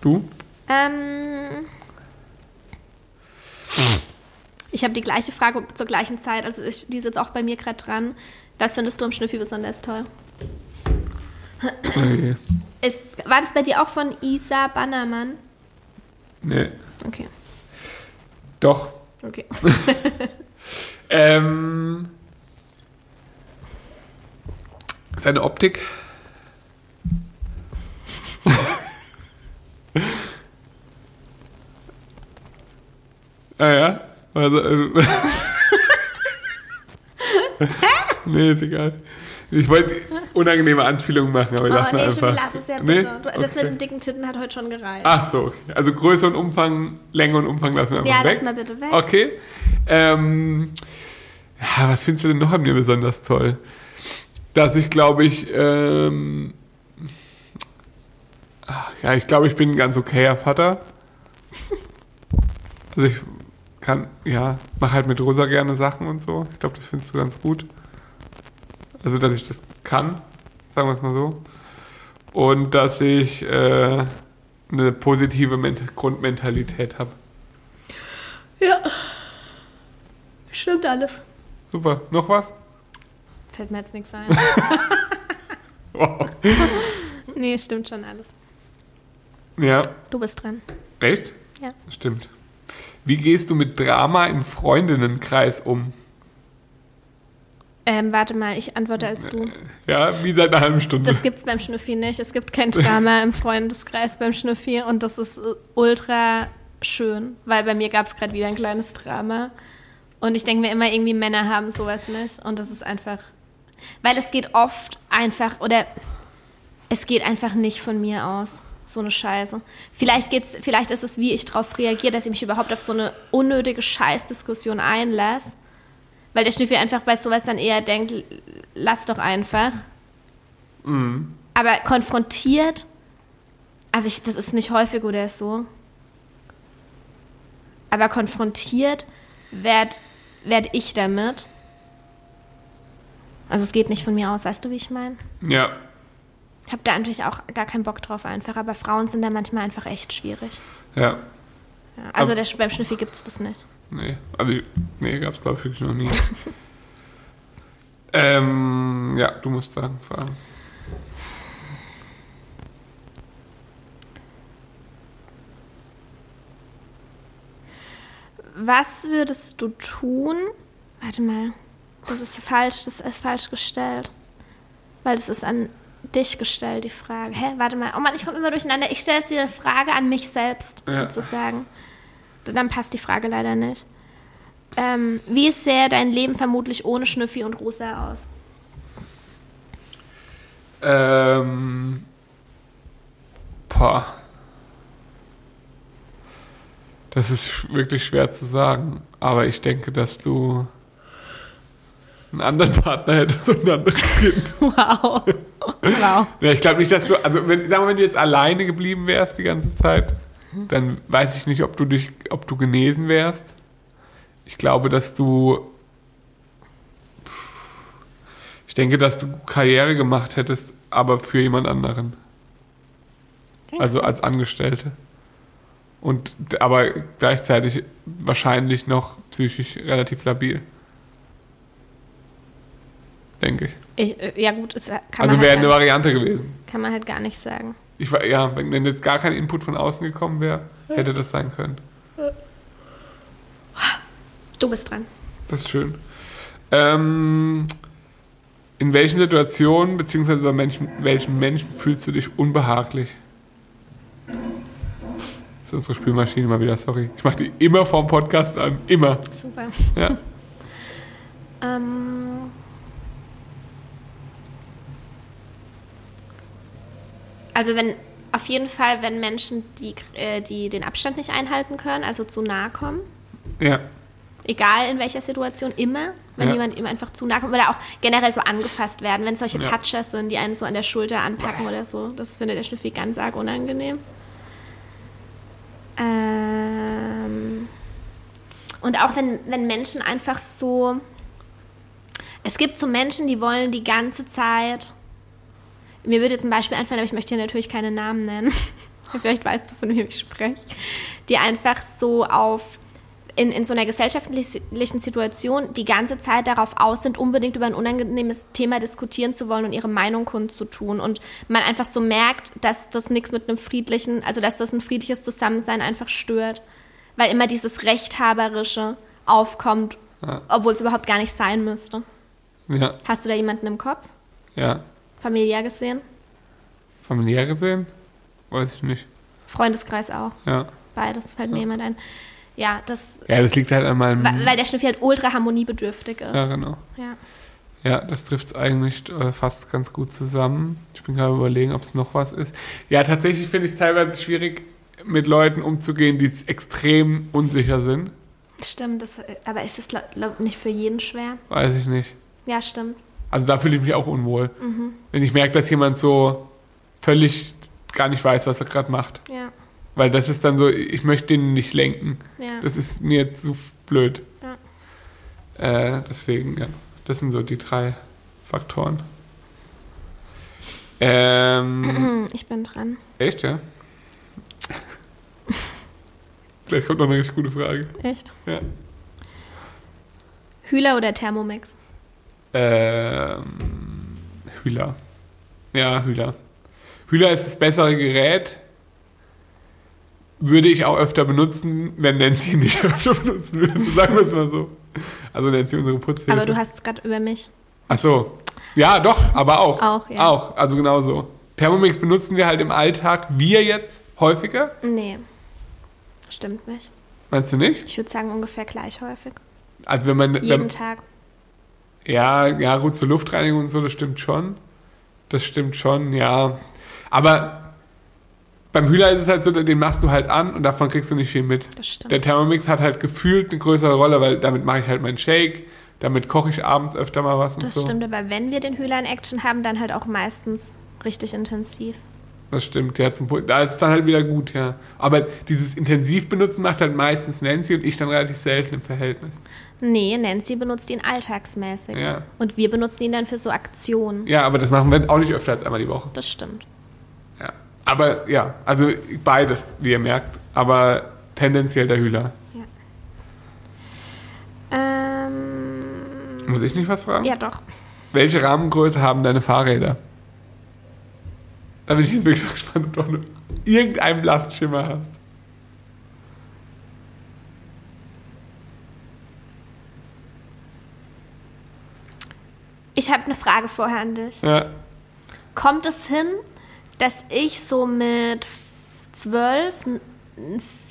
Du? Ähm, ich habe die gleiche Frage zur gleichen Zeit, also ich, die ist jetzt auch bei mir gerade dran. Was findest du am Schnüffi besonders toll? Okay. Ist, war das bei dir auch von Isa Bannermann? Nee. Okay, Doch. okay. Ähm, seine Optik. ah ja. Also, also nee, ist egal. Ich wollte unangenehme Anspielungen machen, aber Oh, lass mal nee, schon, einfach. lass es ja Nee? bitte. Du, Das mit Okay. den dicken Titten hat heute schon gereicht. Ach so, okay. Also Größe und Umfang, Länge und Umfang lassen wir einfach ja, weg. lass mal bitte weg. Okay. Ähm, ja, was findest du denn noch an mir besonders toll? Dass ich, glaube ich, ähm, ach, ja, ich glaube, ich bin ein ganz okayer Vater. Also ich kann, ja, mache halt mit Rosa gerne Sachen und so. Ich glaube, das findest du ganz gut. Also, dass ich das kann, sagen wir es mal so. Und dass ich äh, eine positive Ment Grundmentalität habe. Ja. Stimmt alles. Super. Noch was? Fällt mir jetzt nichts ein. Wow. nee, stimmt schon alles. Ja. Du bist dran. Echt? Ja. Stimmt. Wie gehst du mit Drama im Freundinnenkreis um? Ähm, warte mal, ich antworte als du. Ja, wie seit einer halben Stunde. Das gibt's beim Schnüffi nicht. Es gibt kein Drama im Freundeskreis beim Schnüffi und das ist äh, ultra schön, weil bei mir gab es gerade wieder ein kleines Drama. Und ich denke mir immer, irgendwie Männer haben sowas nicht. Und das ist einfach. Weil es geht oft einfach, oder es geht einfach nicht von mir aus. So eine Scheiße. Vielleicht geht's, vielleicht ist es, wie ich darauf reagiere, dass ich mich überhaupt auf so eine unnötige Scheißdiskussion einlasse. Weil der Schnüffi einfach bei sowas dann eher denkt, lass doch einfach. Mhm. Aber konfrontiert, also ich, das ist nicht häufig oder so. Aber konfrontiert werd, werd ich damit. Also es geht nicht von mir aus, weißt du, wie ich meine? Ja. Ich habe da natürlich auch gar keinen Bock drauf einfach, aber Frauen sind da manchmal einfach echt schwierig. Ja. Ja, also der, beim Schnüffi gibt es das nicht. Nee. Also, nee, gab es, glaube ich, wirklich noch nie. ähm, ja, du musst sagen, fragen. Was würdest du tun? Warte mal, das ist falsch, das ist falsch gestellt. Weil das ist an dich gestellt, die Frage. Hä, warte mal. Oh Mann, ich komme immer durcheinander. Ich stelle jetzt wieder eine Frage an mich selbst, Ja. sozusagen. Dann passt die Frage leider nicht. Ähm, wie sähe dein Leben vermutlich ohne Schnüffi und Rosa aus? Ähm. Boah. Das ist wirklich schwer zu sagen. Aber ich denke, dass du einen anderen Partner hättest und ein anderes Kind. Wow. wow. Ja, ich glaube nicht, dass du, also wenn, sagen wir, wenn du jetzt alleine geblieben wärst die ganze Zeit, dann weiß ich nicht, ob du dich, ob du genesen wärst. Ich glaube, dass du, ich denke, dass du Karriere gemacht hättest, aber für jemand anderen. Also als Angestellte. Und, aber gleichzeitig wahrscheinlich noch psychisch relativ labil. Denke ich. Ich, äh, ja gut, es kann, Also man wäre halt eine Variante gewesen. kann man halt gar nicht sagen. Ich war, ja, wenn, wenn jetzt gar kein Input von außen gekommen wäre, hätte das sein können. Du bist dran. Das ist schön. Ähm, in welchen Situationen beziehungsweise bei Menschen, welchen Menschen fühlst du dich unbehaglich? Das ist unsere Spielmaschine mal wieder, sorry. Ich mache die immer vorm Podcast an. Immer. Super. Ja. Ähm, also wenn auf jeden Fall, wenn Menschen, die, äh, die den Abstand nicht einhalten können, also zu nahe kommen. Ja. Egal in welcher Situation, immer, wenn Ja. jemand ihm einfach zu nahe kommt oder auch generell so angefasst werden, wenn es solche Ja. Touchers sind, die einen so an der Schulter anpacken oder so. Das findet der Schnüffi ganz arg unangenehm. Ähm, und auch wenn, wenn Menschen einfach so. Es gibt so Menschen, die wollen die ganze Zeit. Mir würde zum Beispiel einfallen, aber ich möchte hier natürlich keine Namen nennen. Vielleicht weißt du, von wem ich spreche. Die einfach so auf in, in so einer gesellschaftlichen Situation die ganze Zeit darauf aus sind, unbedingt über ein unangenehmes Thema diskutieren zu wollen und ihre Meinung kundzutun. Und man einfach so merkt, dass das nichts mit einem friedlichen, also dass das ein friedliches Zusammensein einfach stört. Weil immer dieses Rechthaberische aufkommt, Ja. obwohl es überhaupt gar nicht sein müsste. Ja, Hast du da jemanden im Kopf? ja. Familiär gesehen? Familiär gesehen? Weiß ich nicht. Freundeskreis auch. Ja. Beides fällt mir jemand ein. Ja, das, Ja, das liegt halt an meinem. weil weil der Schnüffel halt ultra harmoniebedürftig ist. ja, genau. Ja. Ja, das trifft es eigentlich äh, fast ganz gut zusammen. Ich bin gerade überlegen, ob es noch was ist. Ja, tatsächlich finde ich es teilweise schwierig, mit Leuten umzugehen, die extrem unsicher sind. Stimmt, das, aber ist es glaub, nicht für jeden schwer? Weiß ich nicht. Ja, stimmt. Also da fühle ich mich auch unwohl. Wenn ich merke, dass jemand so völlig gar nicht weiß, was er gerade macht. Ja, Weil das ist dann so, ich möchte den nicht lenken. ja. Das ist mir zu blöd. Ja. Äh, deswegen, ja. Das sind so die drei Faktoren. Ähm, Hm, ich bin dran. echt, ja? Gleich kommt noch eine richtig gute Frage. Echt? Ja. Hühler oder Thermomix? Ähm, Hühler. Ja, Hühler. Hühler ist das bessere Gerät. Würde ich auch öfter benutzen, wenn Nancy nicht öfter benutzen würde. Sagen wir es mal so. Also Nancy, unsere Putzhilfe. Aber du hast es gerade über mich. Ach so. Ja, doch, aber auch. Auch, ja. Auch, also genau so. Thermomix benutzen wir halt im Alltag, wir jetzt häufiger. Nee. Stimmt nicht. Meinst du nicht? Ich würde sagen ungefähr gleich häufig. Also wenn man, Jeden wenn, Tag. Ja, ja, gut, zur Luftreinigung und so, das stimmt schon. Das stimmt schon, ja. Aber beim Hühler ist es halt so, den machst du halt an und davon kriegst du nicht viel mit. Das stimmt. Der Thermomix hat halt gefühlt eine größere Rolle, weil damit mache ich halt meinen Shake, damit koche ich abends öfter mal was und Das so. stimmt, aber wenn wir den Hühler in Action haben, dann halt auch meistens richtig intensiv. Das stimmt, ja, zum, da ist es dann halt wieder gut, ja. Aber dieses intensiv benutzen macht halt meistens Nancy und ich dann relativ selten im Verhältnis. Nee, Nancy benutzt ihn alltagsmäßig. Ja. Und wir benutzen ihn dann für so Aktionen. Ja, aber das machen wir auch nicht öfter als einmal die Woche. Das stimmt. Ja. Aber ja, also beides, wie ihr merkt, aber tendenziell der Hühler. Ähm, Muss ich nicht was fragen? ja, doch. Welche Rahmengröße haben deine Fahrräder? Da bin ich jetzt wirklich gespannt, ob du irgendeinen Lastschimmer hast. Ich habe eine Frage vorher an dich. Ja. Kommt es hin, dass ich so mit 12 eine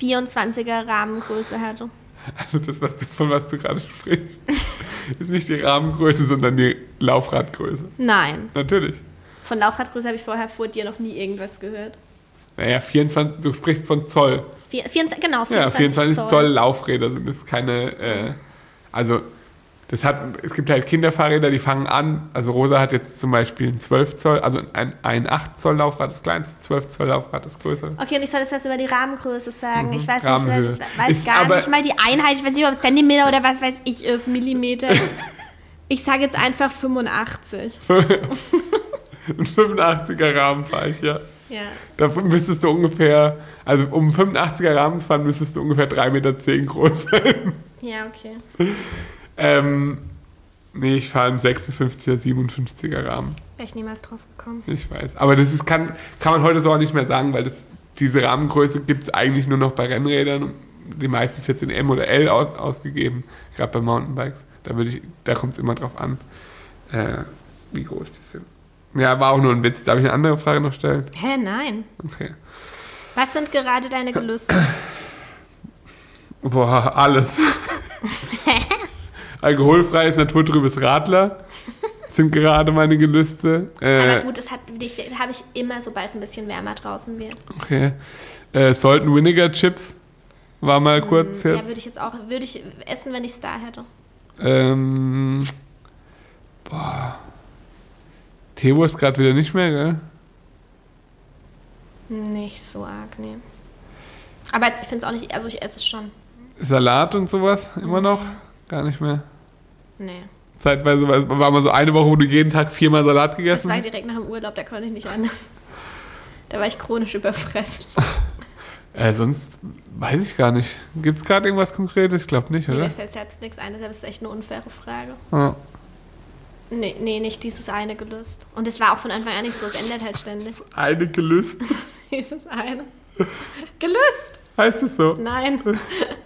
24er Rahmengröße hatte? Also das, was du, von was du gerade sprichst, ist nicht die Rahmengröße, sondern die Laufradgröße. Nein. Natürlich. Von Laufradgröße habe ich vorher vor dir noch nie irgendwas gehört. Naja, 24, du sprichst von Zoll. Vier, 24, genau, 24, Ja, 24 Zoll. Zoll. Laufräder sind das keine, äh, also das hat, es gibt halt Kinderfahrräder, die fangen an, also Rosa hat jetzt zum Beispiel ein 12 Zoll, also ein, ein 8 Zoll Laufrad, das kleinste, 12 Zoll Laufrad, das größere. Okay, und ich soll das jetzt über die Rahmengröße sagen. Ich weiß nicht, Rahmenhöhe. ich weiß Ist gar nicht mal die Einheit. Ich weiß nicht, ob es Zentimeter oder was weiß ich ist, Millimeter. ich sage jetzt einfach 85. Ein 85er Rahmen fahre ich, ja. Ja. Dafür müsstest du ungefähr, also um 85er Rahmen zu fahren, müsstest du ungefähr 3,10 Meter groß sein. Ja, okay. Ähm, nee, ich fahre einen 56er, 57er Rahmen. Wäre ich niemals drauf gekommen. Ich weiß. Aber das ist, kann, kann man heute so auch nicht mehr sagen, weil das, diese Rahmengröße gibt es eigentlich nur noch bei Rennrädern. Die meistens wird in M oder L aus, ausgegeben, gerade bei Mountainbikes. Da, ich- da kommt es immer drauf an, äh, wie groß die sind. Ja, war auch nur ein Witz. Darf ich eine andere Frage noch stellen? Hä, nein. Okay. Was sind gerade deine Gelüste? Boah, alles. Alkoholfreies, naturtrübes Radler sind gerade meine Gelüste. Aber Äh, gut, das habe ich immer, sobald es ein bisschen wärmer draußen wird. okay. Äh, Salt and Vinegar Chips. War mal kurz Ja, jetzt. würde ich jetzt auch, würde ich essen, wenn ich es da hätte. Ähm, boah. Teewurst gerade wieder nicht mehr, gell? Nicht so arg, nee. Aber jetzt, ich finde es auch nicht, also ich esse es schon. Salat und sowas immer noch? Gar nicht mehr. Nee. Zeitweise war war mal so eine Woche, wo du jeden Tag viermal Salat Das gegessen war hast. direkt nach dem Urlaub, da konnte ich nicht anders. Da war ich chronisch überfressen. Äh, sonst weiß ich gar nicht. Gibt es gerade irgendwas Konkretes? Ich glaube nicht, Nee, oder? mir fällt selbst nichts ein, das ist echt eine unfaire Frage. Ja. Nee, nee, nicht dieses eine gelöst. Und es war auch von Anfang an nicht so, es ändert halt ständig. Eine gelöst. Dieses eine. Gelöst! Heißt es so? Nein.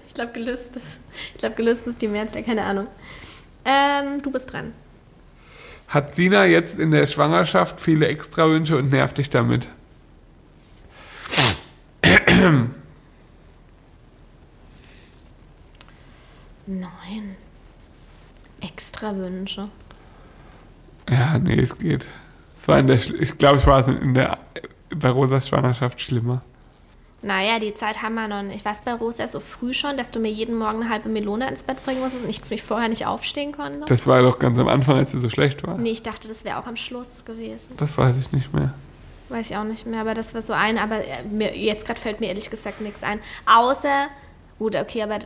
Ich glaube, gelöst ist. Ich glaube, gelöst ist die Mehrzahl, keine Ahnung. Ähm, du bist dran. Hat Sina jetzt in der Schwangerschaft viele Extrawünsche und nervt dich damit? Nein. Extra Wünsche. Ja, nee, es geht. Es war in der, ich glaube, es war in der, bei Rosas Schwangerschaft schlimmer. Naja, die Zeit haben wir noch nicht. Ich weiß bei Rosa so früh schon, dass du mir jeden Morgen eine halbe Melone ins Bett bringen musstest und ich, ich vorher nicht aufstehen konnte. Das war doch ganz am Anfang, als sie so schlecht war. nee, ich dachte, das wäre auch am Schluss gewesen. Das weiß ich nicht mehr. Weiß ich auch nicht mehr, aber das war so ein, aber äh, mir, jetzt gerade fällt mir ehrlich gesagt nichts ein. Außer, gut, okay, aber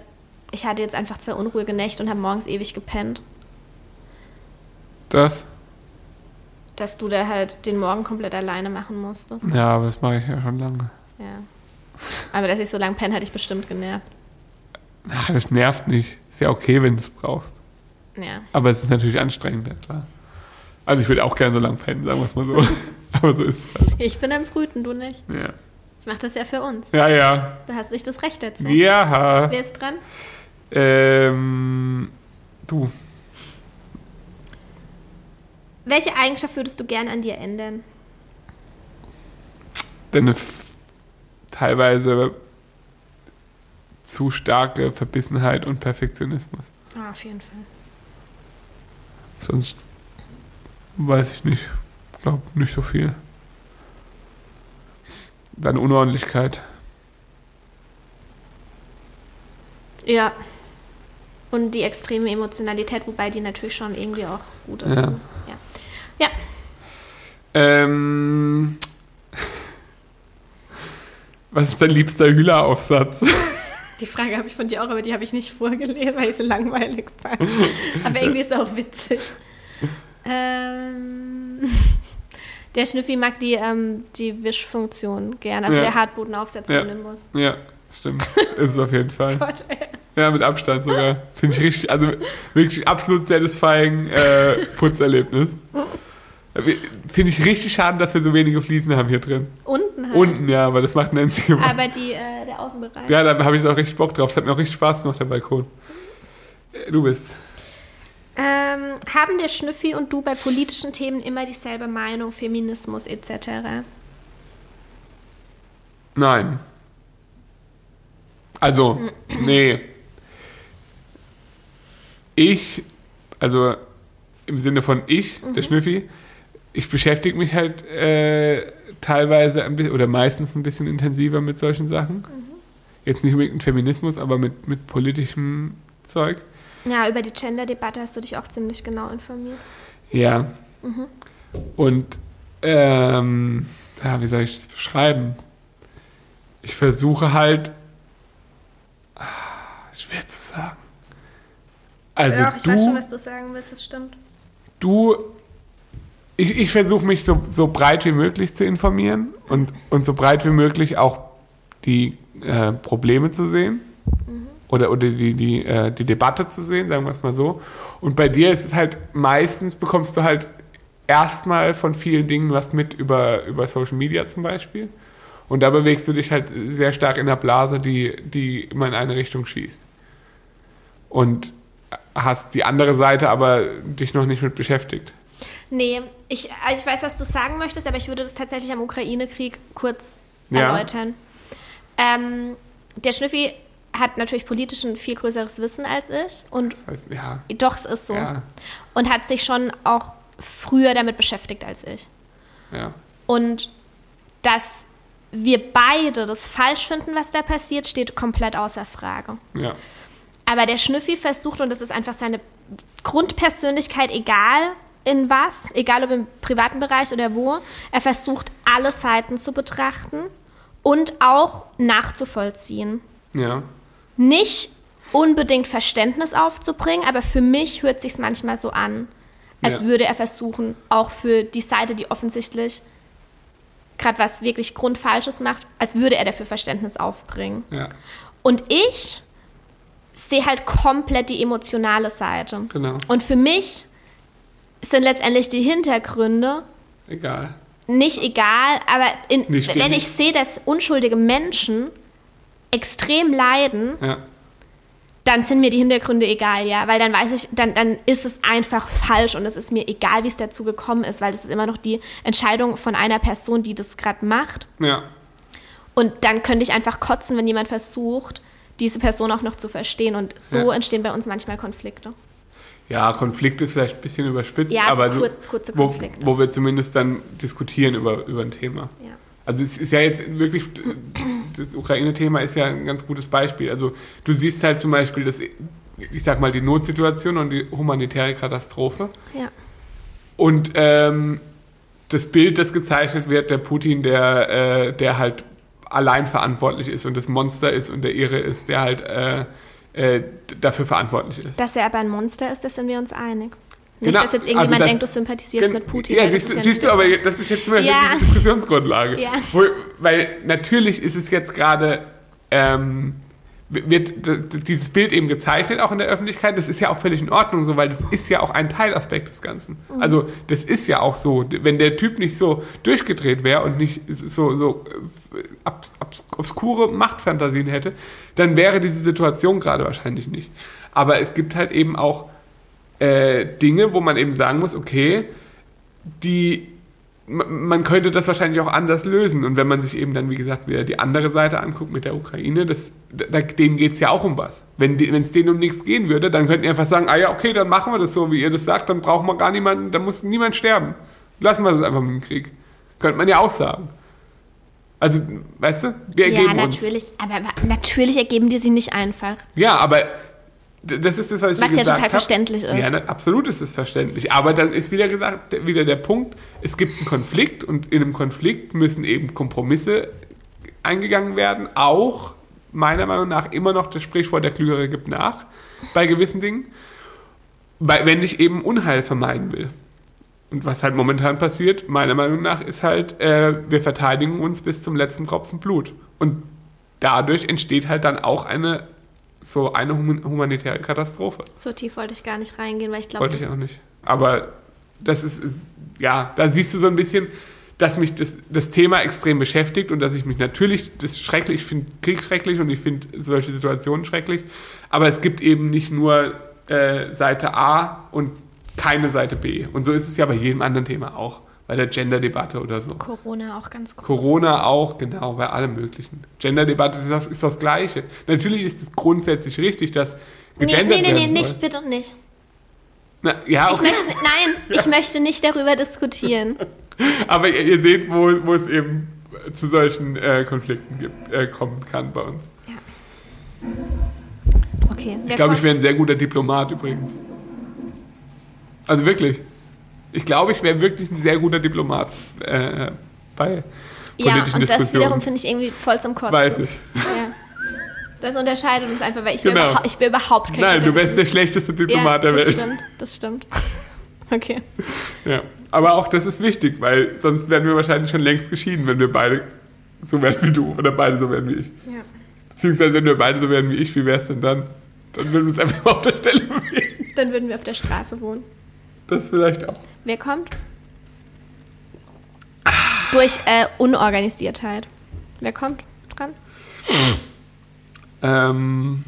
ich hatte jetzt einfach zwei unruhige Nächte und habe morgens ewig gepennt. Das? Dass du da halt den Morgen komplett alleine machen musstest. Ja, aber das mache ich ja schon lange. Ja. Aber dass ich so lange penne, hatte ich bestimmt genervt. Na, das nervt nicht. Ist ja okay, wenn du es brauchst. Ja. Aber es ist natürlich anstrengend, ja klar. Also ich würde auch gerne so lang pennen, sagen wir es mal so. aber so ist es halt. Ich bin am Brüten, du nicht. Ja. Ich mache das ja für uns. Ja, ja. Du hast nicht das Recht dazu. Ja. Wer ist dran? Ähm, du. Welche Eigenschaft würdest du gern an dir ändern? Deine f- teilweise zu starke Verbissenheit und Perfektionismus. Ah, auf jeden Fall. Sonst weiß ich nicht. Glaube nicht so viel. Deine Unordentlichkeit. Ja. Und die extreme Emotionalität, wobei die natürlich schon irgendwie auch gut ist. Ja. Ja. ja. Ähm, was ist dein liebster Hühler-Aufsatz? Die Frage habe ich von dir auch, aber die habe ich nicht vorgelesen, weil ich so langweilig fand. aber irgendwie ist es auch witzig. Ähm, der Schnüffi mag die, ähm, die Wischfunktion gern, also Ja. der Hartbodenaufsatz Ja. von Nimbus. ja, stimmt. Ist es auf jeden Fall. Gott, ey. Ja, mit Abstand sogar. Finde ich richtig, also wirklich absolut satisfying äh, Putzerlebnis. Finde ich richtig schade, dass wir so wenige Fliesen haben hier drin. Unten halt. Unten, ja, aber das macht Nancy immer. Aber die, äh, der Außenbereich. Ja, da habe ich auch richtig Bock drauf. Es hat mir auch richtig Spaß gemacht, der Balkon. Äh, Du bist. Ähm, haben der Schnüffi und du bei politischen Themen immer dieselbe Meinung, Feminismus etc.? Nein. Also, nee. Ich, also im Sinne von ich, der Schnüffi, ich beschäftige mich halt äh, teilweise ein bisschen oder meistens ein bisschen intensiver mit solchen Sachen. Jetzt nicht mit Feminismus, aber mit, mit politischem Zeug. Ja, über die Gender-Debatte hast du dich auch ziemlich genau informiert. Ja. Und, ähm, ja, wie soll ich das beschreiben? Ich versuche halt, ah, schwer zu sagen. Also Doch, ich weiß schon, du, was du sagen willst, das stimmt. du, ich, ich versuche mich so, so breit wie möglich zu informieren und, und so breit wie möglich auch die äh, Probleme zu sehen oder, oder die, die, äh, die Debatte zu sehen, sagen wir es mal so. Und bei dir ist es halt meistens bekommst du halt erstmal von vielen Dingen was mit über, über Social Media zum Beispiel. Und da bewegst du dich halt sehr stark in der Blase, die, die immer in eine Richtung schießt. Und hast die andere Seite aber dich noch nicht mit beschäftigt. Nee, ich, also ich weiß, was du sagen möchtest, aber ich würde das tatsächlich am Ukraine-Krieg kurz Ja. erläutern. Ähm, der Schnüffi hat natürlich politisch ein viel größeres Wissen als ich und Also, ja, doch, es ist so. ja, Und hat sich schon auch früher damit beschäftigt als ich. ja. Und das wir beide das falsch finden, was da passiert, steht komplett außer Frage. Ja. Aber der Schnüffi versucht, und das ist einfach seine Grundpersönlichkeit, egal in was, egal ob im privaten Bereich oder wo, er versucht, alle Seiten zu betrachten und auch nachzuvollziehen. Ja. Nicht unbedingt Verständnis aufzubringen, aber für mich hört sich manchmal so an, als Ja. würde er versuchen, auch für die Seite, die offensichtlich gerade was wirklich Grundfalsches macht, als würde er dafür Verständnis aufbringen. Ja. Und ich sehe halt komplett die emotionale Seite. Genau. Und für mich sind letztendlich die Hintergründe Egal. nicht egal, aber in, Nicht wenn ich sehe, dass unschuldige Menschen extrem leiden, Ja. dann sind mir die Hintergründe egal, ja, weil dann weiß ich, dann, dann ist es einfach falsch und es ist mir egal, wie es dazu gekommen ist, weil das ist immer noch die Entscheidung von einer Person, die das gerade macht. Ja. Und dann könnte ich einfach kotzen, wenn jemand versucht, diese Person auch noch zu verstehen. Und so Ja. entstehen bei uns manchmal Konflikte. Ja, Konflikt ist vielleicht ein bisschen überspitzt, Ja, so aber so, kurz- kurze wo, Konflikte. wo wir zumindest dann diskutieren über, über ein Thema. Ja. Also es ist ja jetzt wirklich, das Ukraine-Thema ist ja ein ganz gutes Beispiel. Also du siehst halt zum Beispiel, das, ich sag mal, die Notsituation und die humanitäre Katastrophe. Ja. Und ähm, das Bild, das gezeichnet wird, der Putin, der, äh, der halt allein verantwortlich ist und das Monster ist und der Irre ist, der halt äh, äh, dafür verantwortlich ist. Dass er aber ein Monster ist, da sind wir uns einig. Nicht, Genau, dass jetzt also irgendjemand das- denkt, du sympathisierst Gen- mit Putin. Ja, siehst, ja siehst du, aber das ist jetzt zum Beispiel Ja. die Diskussionsgrundlage. Ja. Wo, weil natürlich ist es jetzt gerade, ähm, wird dieses Bild eben gezeichnet, auch in der Öffentlichkeit. Das ist ja auch völlig in Ordnung so, weil das ist ja auch ein Teilaspekt des Ganzen. Mhm. Also das ist ja auch so, wenn der Typ nicht so durchgedreht wäre und nicht so, so äh, obs obs obskure Machtfantasien hätte, dann wäre diese Situation gerade wahrscheinlich nicht. Aber es gibt halt eben auch äh, Dinge, wo man eben sagen muss, okay, die man könnte das wahrscheinlich auch anders lösen. Und wenn man sich eben dann, wie gesagt, wieder die andere Seite anguckt mit der Ukraine, das, da, denen geht es ja auch um was. Wenn es denen um nichts gehen würde, dann könnten die einfach sagen, ah ja, okay, dann machen wir das so, wie ihr das sagt, dann brauchen wir gar niemanden, dann muss niemand sterben. Lassen wir das einfach mit dem Krieg. Könnte man ja auch sagen. Also, weißt du, wir Ja, ergeben uns. natürlich. Aber wa- natürlich ergeben die sich nicht einfach. Ja, aber das ist das, was ich Was dir ja gesagt total hab. verständlich ist. Ja, absolut ist es verständlich. Aber dann ist wieder gesagt, der- wieder der Punkt, es gibt einen Konflikt und in einem Konflikt müssen eben Kompromisse eingegangen werden. Auch meiner Meinung nach immer noch das Sprichwort, der Klügere gibt nach bei gewissen Dingen. Weil, wenn ich eben Unheil vermeiden will. Und was halt momentan passiert, meiner Meinung nach, ist halt, äh, wir verteidigen uns bis zum letzten Tropfen Blut. Und dadurch entsteht halt dann auch eine so eine hum- humanitäre Katastrophe. So tief wollte ich gar nicht reingehen, weil ich glaube, Wollte ich auch nicht. Aber das ist, ja, da siehst du so ein bisschen, dass mich das, das Thema extrem beschäftigt und dass ich mich natürlich, das schrecklich, ich finde Krieg schrecklich und ich finde solche Situationen schrecklich. Aber es gibt eben nicht nur äh, Seite A und keine Seite B. Und so ist es ja bei jedem anderen Thema auch. Bei der Gender-Debatte oder so. Corona auch ganz groß. Corona auch, genau, bei allem Möglichen. Gender-Debatte ist das, ist das Gleiche. Natürlich ist es grundsätzlich richtig, dass Nee, gegendert nee, nee, nee, werden nicht, bitte nicht. Na, ja, Ich okay. möchte, nein, ich möchte nicht darüber diskutieren. aber ihr, ihr seht, wo, wo es eben zu solchen äh, Konflikten gibt, äh, kommen kann bei uns. Okay. Ich glaube, ich wäre ein sehr guter Diplomat übrigens. Also wirklich. Ich glaube, ich wäre wirklich ein sehr guter Diplomat äh, bei Ja, politischen und das wiederum finde ich irgendwie voll zum Kotzen. Weiß ich. Ja. Das unterscheidet uns einfach, weil ich, Genau. bin, überhaupt, ich bin überhaupt kein Nein, du wärst der schlechteste ja, Diplomat der das Welt. stimmt, das stimmt. Okay. Ja. Aber auch das ist wichtig, weil sonst wären wir wahrscheinlich schon längst geschieden, wenn wir beide so wären wie du oder beide so wären wie ich. Ja. Beziehungsweise wenn wir beide so wären wie ich, wie wäre es denn dann? Dann würden wir uns einfach auf der Stelle bewegen. Dann würden wir auf der Straße wohnen. Das vielleicht auch. Wer kommt? Durch äh, Unorganisiertheit. Wer kommt dran? Ähm,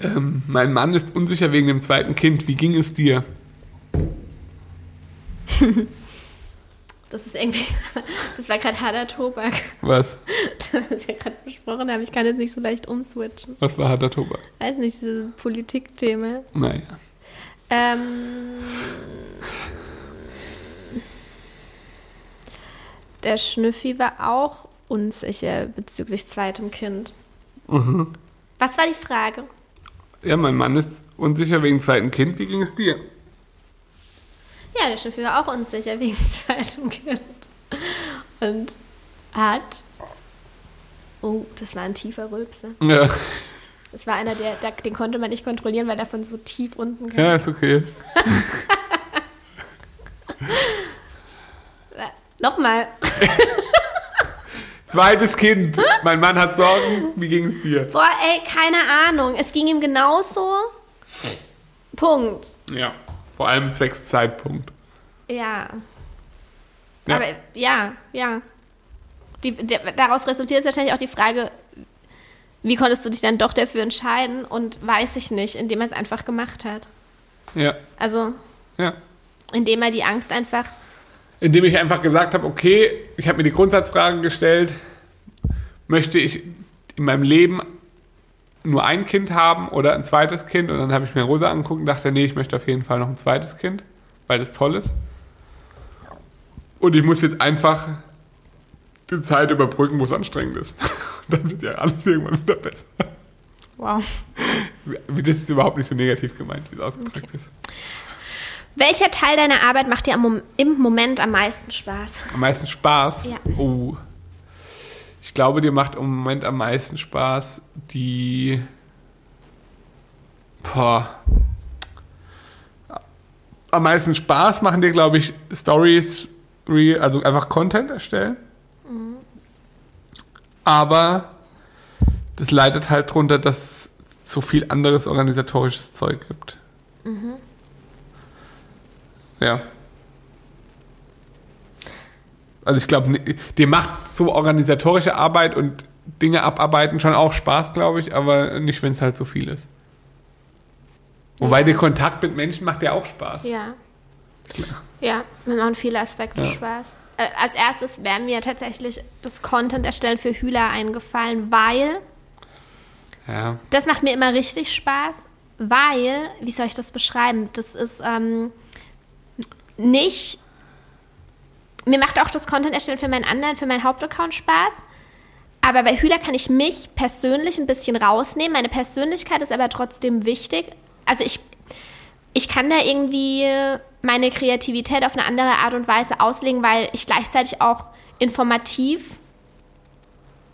ähm, mein Mann ist unsicher wegen dem zweiten Kind. Wie ging es dir? Das ist irgendwie, das war gerade harter Tobak. Was? Das wir gerade besprochen haben. Ich kann jetzt nicht so leicht umswitchen. Was war harter Tobak? Weiß nicht, diese Politikthema. Naja. Ähm, der Schnüffi war auch unsicher bezüglich zweitem Kind. Was war die Frage? Ja, mein Mann ist unsicher wegen zweiten Kind. Wie ging es dir? Ja, der Schnüffi war auch unsicher wegen zweitem Kind. Und hat. Oh, das war ein tiefer Rülpser. Ja, Das war einer, der, der, den konnte man nicht kontrollieren, weil der von so tief unten kam. ja ist okay. Nochmal. Zweites Kind. Mein Mann hat Sorgen. Wie ging es dir? Boah, ey, keine Ahnung. Es ging ihm genauso. Punkt. Ja, vor allem zwecks Zeitpunkt. Ja. Ja. Aber ja, ja. Die, der, daraus resultiert wahrscheinlich auch die Frage, wie konntest du dich dann doch dafür entscheiden? Und weiß ich nicht, indem er es einfach gemacht hat. Ja, Also, ja. indem er die Angst einfach. Indem ich einfach gesagt habe, okay, ich habe mir die Grundsatzfragen gestellt, möchte ich in meinem Leben nur ein Kind haben oder ein zweites Kind? Und dann habe ich mir Rosa angeguckt und dachte, nee, ich möchte auf jeden Fall noch ein zweites Kind, weil das toll ist. Und ich muss jetzt einfach die Zeit überbrücken, wo es anstrengend ist. Und dann wird ja alles irgendwann wieder besser. Wow. Das ist überhaupt nicht so negativ gemeint, wie es ausgedrückt ist. Welcher Teil deiner Arbeit macht dir im Moment am meisten Spaß? Am meisten Spaß? Ja. Oh. Ich glaube, dir macht im Moment am meisten Spaß die. Boah. Am meisten Spaß machen dir, glaube ich, Stories, also einfach Content erstellen. Aber das leidet halt drunter, dass es so viel anderes organisatorisches Zeug gibt. Ja. Also ich glaube, dir macht so organisatorische Arbeit und Dinge abarbeiten schon auch Spaß, glaube ich, aber nicht, wenn es halt so viel ist. Wobei Ja. der Kontakt mit Menschen macht ja auch Spaß. Ja. Klar. Ja, mir machen viele Aspekte Ja. Spaß. Äh, als erstes wäre mir tatsächlich das Content erstellen für Hühler eingefallen, weil Ja. das macht mir immer richtig Spaß, weil, wie soll ich das beschreiben? Das ist ähm, nicht. Mir macht auch das Content erstellen für meinen anderen, für meinen Hauptaccount Spaß. Aber bei Hühler kann ich mich persönlich ein bisschen rausnehmen. Meine Persönlichkeit ist aber trotzdem wichtig. Also ich, ich kann da irgendwie meine Kreativität auf eine andere Art und Weise auslegen, weil ich gleichzeitig auch informativ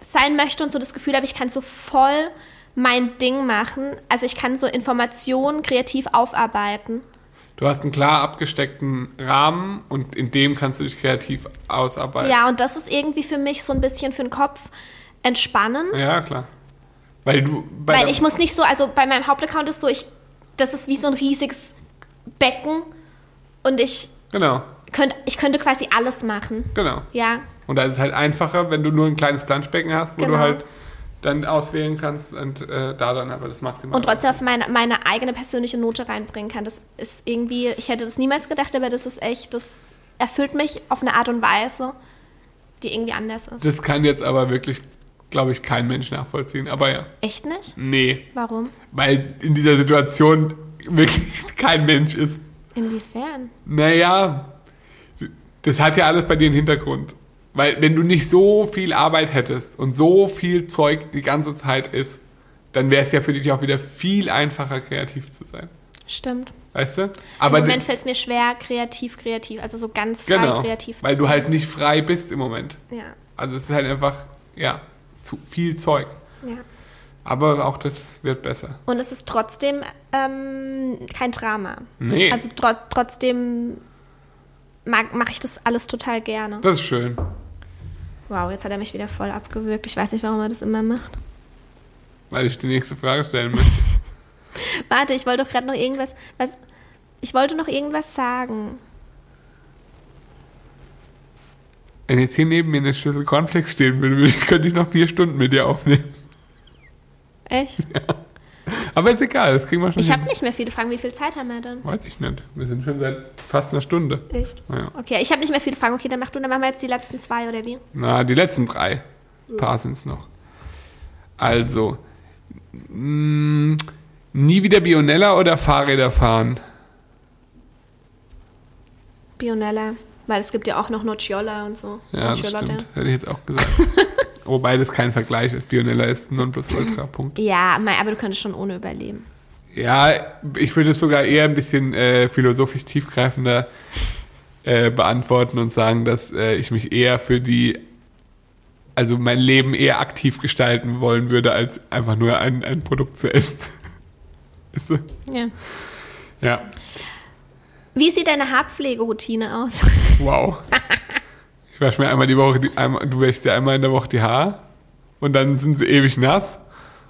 sein möchte und so das Gefühl habe, ich kann so voll mein Ding machen. Also ich kann so Informationen kreativ aufarbeiten. Du hast einen klar abgesteckten Rahmen und in dem kannst du dich kreativ ausarbeiten. Ja, und das ist irgendwie für mich so ein bisschen für den Kopf entspannend. Ja, klar. Weil du. bei Weil ich muss nicht so, also bei meinem Hauptaccount ist so, ich, das ist wie so ein riesiges Becken und ich Genau, könnte, ich könnte quasi alles machen. genau. Ja, Und da ist es halt einfacher, wenn du nur ein kleines Planschbecken hast, wo Genau. du halt dann auswählen kannst und äh, da dann aber das Maximal. und trotzdem auf meine, meine eigene persönliche Note reinbringen kann. Das ist irgendwie, ich hätte das niemals gedacht, aber das ist echt, das erfüllt mich auf eine Art und Weise, die irgendwie anders ist. Das kann jetzt aber wirklich, glaube ich, kein Mensch nachvollziehen. Aber ja, Echt nicht? nee. Warum? Weil in dieser Situation wirklich kein Mensch ist. Inwiefern? Naja, das hat ja alles bei dir einen Hintergrund. Weil wenn du nicht so viel Arbeit hättest und so viel Zeug die ganze Zeit ist, dann wäre es ja für dich auch wieder viel einfacher, kreativ zu sein. Stimmt. Weißt du? Im Aber Moment fällt es mir schwer, kreativ, kreativ, also so ganz frei genau, kreativ weil zu du sein. halt nicht frei bist im Moment. Ja, Also es ist halt einfach, ja, zu viel Zeug. ja. Aber auch das wird besser. Und es ist trotzdem ähm, kein Drama. Nee, Also tro trotzdem mache ich das alles total gerne. das ist schön. Wow, jetzt hat er mich wieder voll abgewürgt. Ich weiß nicht, warum er das immer macht. Weil ich die nächste Frage stellen möchte. Warte, ich wollte doch gerade noch irgendwas. Was, ich wollte noch irgendwas sagen. Wenn jetzt hier neben mir eine Schüssel Cornflakes stehen würde, könnte ich noch vier Stunden mit dir aufnehmen. Echt? Aber ist egal, das kriegen wir schon Ich habe nicht mehr viele Fragen. Wie viel Zeit haben wir denn? Weiß ich nicht. Wir sind schon seit fast einer Stunde. Echt? Ja. Okay, ich habe nicht mehr viele Fragen. Okay, dann mach du, dann machen wir jetzt die letzten zwei oder wie? Na, die letzten drei. Ein paar sind es noch. Also, mh, nie wieder Bionella oder Fahrräder fahren? Bionella. Weil es gibt ja auch noch Nociola und so. Ja, das Nocciolotte. stimmt. Hätte ich jetzt auch gesagt. Wobei das kein Vergleich ist. Bionella ist Nonplusultra. Punkt. Ja, aber du könntest schon ohne überleben. Ja, ich würde es sogar eher ein bisschen äh, philosophisch tiefgreifender äh, beantworten und sagen, dass äh, ich mich eher für die, also mein Leben eher aktiv gestalten wollen würde, als einfach nur ein, ein Produkt zu essen. Weißt du? Ja. Ja, Wie sieht deine Haarpflegeroutine aus? wow. Ich wasche mir einmal die Woche, die, einmal, du wäschst dir einmal in der Woche die Haare und dann sind sie ewig nass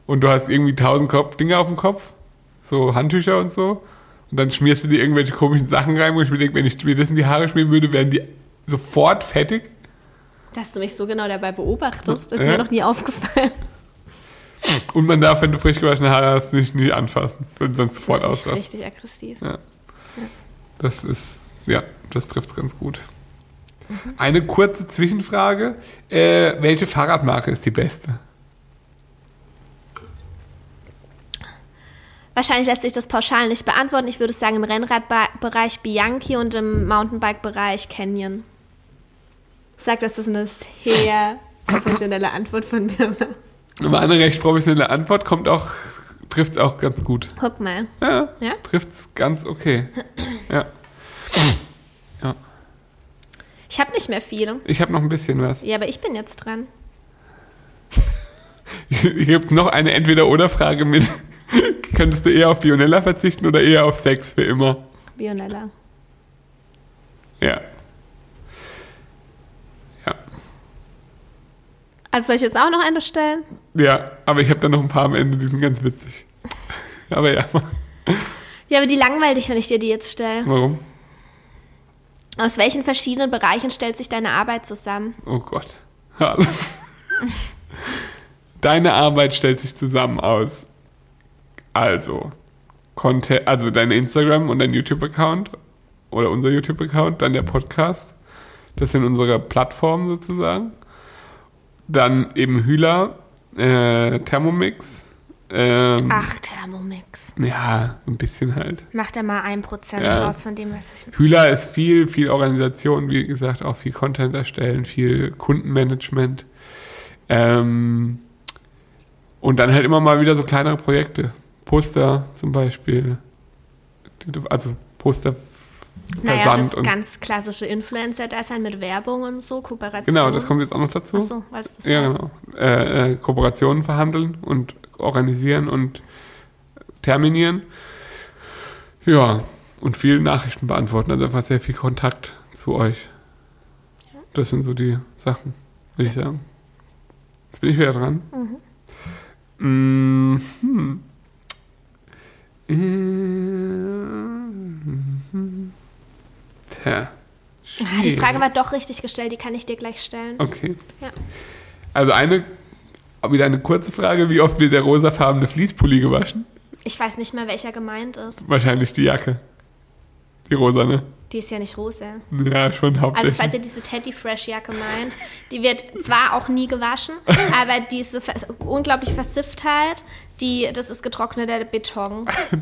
und du hast irgendwie tausend Kopf, Dinge auf dem Kopf, so Handtücher und so und dann schmierst du dir irgendwelche komischen Sachen rein, wo ich mir denke, wenn ich mir das in die Haare schmieren würde, wären die sofort fettig. Dass du mich so genau dabei beobachtest, das ist Ja. mir noch nie aufgefallen. Und man darf, wenn du frisch gewaschene Haare hast, nicht, nicht anfassen, wenn sonst sofort Das ist ausrastet. Richtig aggressiv. Das ist, ja, das trifft es ganz gut. Eine kurze Zwischenfrage. Äh, welche Fahrradmarke ist die beste? Wahrscheinlich lässt sich das pauschal nicht beantworten. Ich würde sagen, im Rennradbereich Bianchi und im Mountainbike-Bereich Canyon. Ich sag, das ist eine sehr professionelle Antwort von mir. Aber eine recht professionelle Antwort kommt auch, trifft es auch ganz gut. Guck mal. Ja, Ja? trifft es ganz okay. Ja. Ich habe nicht mehr viele. Ich habe noch ein bisschen was. Ja, aber ich bin jetzt dran. Hier gibt es noch eine Entweder-Oder-Frage mit. Könntest du eher auf Bionella verzichten oder eher auf Sex für immer? Bionella. Ja. Ja. Also soll ich jetzt auch noch eine stellen? Ja, aber ich habe da noch ein paar am Ende, die sind ganz witzig. Aber ja, Ja, aber die langweilt dich, wenn ich dir die jetzt stelle. warum? Aus welchen verschiedenen Bereichen stellt sich deine Arbeit zusammen? Oh Gott. Alles. Deine Arbeit stellt sich zusammen aus. Also, Content, also dein Instagram und dein YouTube-Account oder unser YouTube-Account, dann der Podcast. Das sind unsere Plattformen sozusagen. Dann eben Hühler, äh, Thermomix. Ähm, Ach, Thermomix. Ja, ein bisschen halt. Macht er mal ein Prozent Ja. raus von dem, was ich... Hühler ist viel, viel Organisation, wie gesagt, auch viel Content erstellen, viel Kundenmanagement. Ähm, und dann halt immer mal wieder so kleinere Projekte. Poster zum Beispiel. Also Poster Naja, Versand das und. ganz klassische Influencer-Dasein mit Werbung und so, Kooperation. Genau, das kommt jetzt auch noch dazu. Ach so, es das Ja, genau. Äh, äh, Kooperationen verhandeln und organisieren und terminieren. Ja, und viel Nachrichten beantworten, also einfach sehr viel Kontakt zu euch. Das sind so die Sachen, würde ich sagen. Jetzt bin ich wieder dran. Mhm. Mhm. Äh, Tja. Ah, die Frage war doch richtig gestellt, die kann ich dir gleich stellen. Okay. Ja. Also eine, wieder eine kurze Frage. Wie oft wird der rosafarbene Fließpulli gewaschen? Ich weiß nicht mehr, welcher gemeint ist. Wahrscheinlich die Jacke. Die rosane. Die ist ja nicht rosa. Ja, schon Also hauptsächlich. falls ihr diese Teddy Fresh Jacke meint, die wird zwar auch nie gewaschen, aber diese vers unglaubliche Versifftheit, die, das ist getrockneter Beton.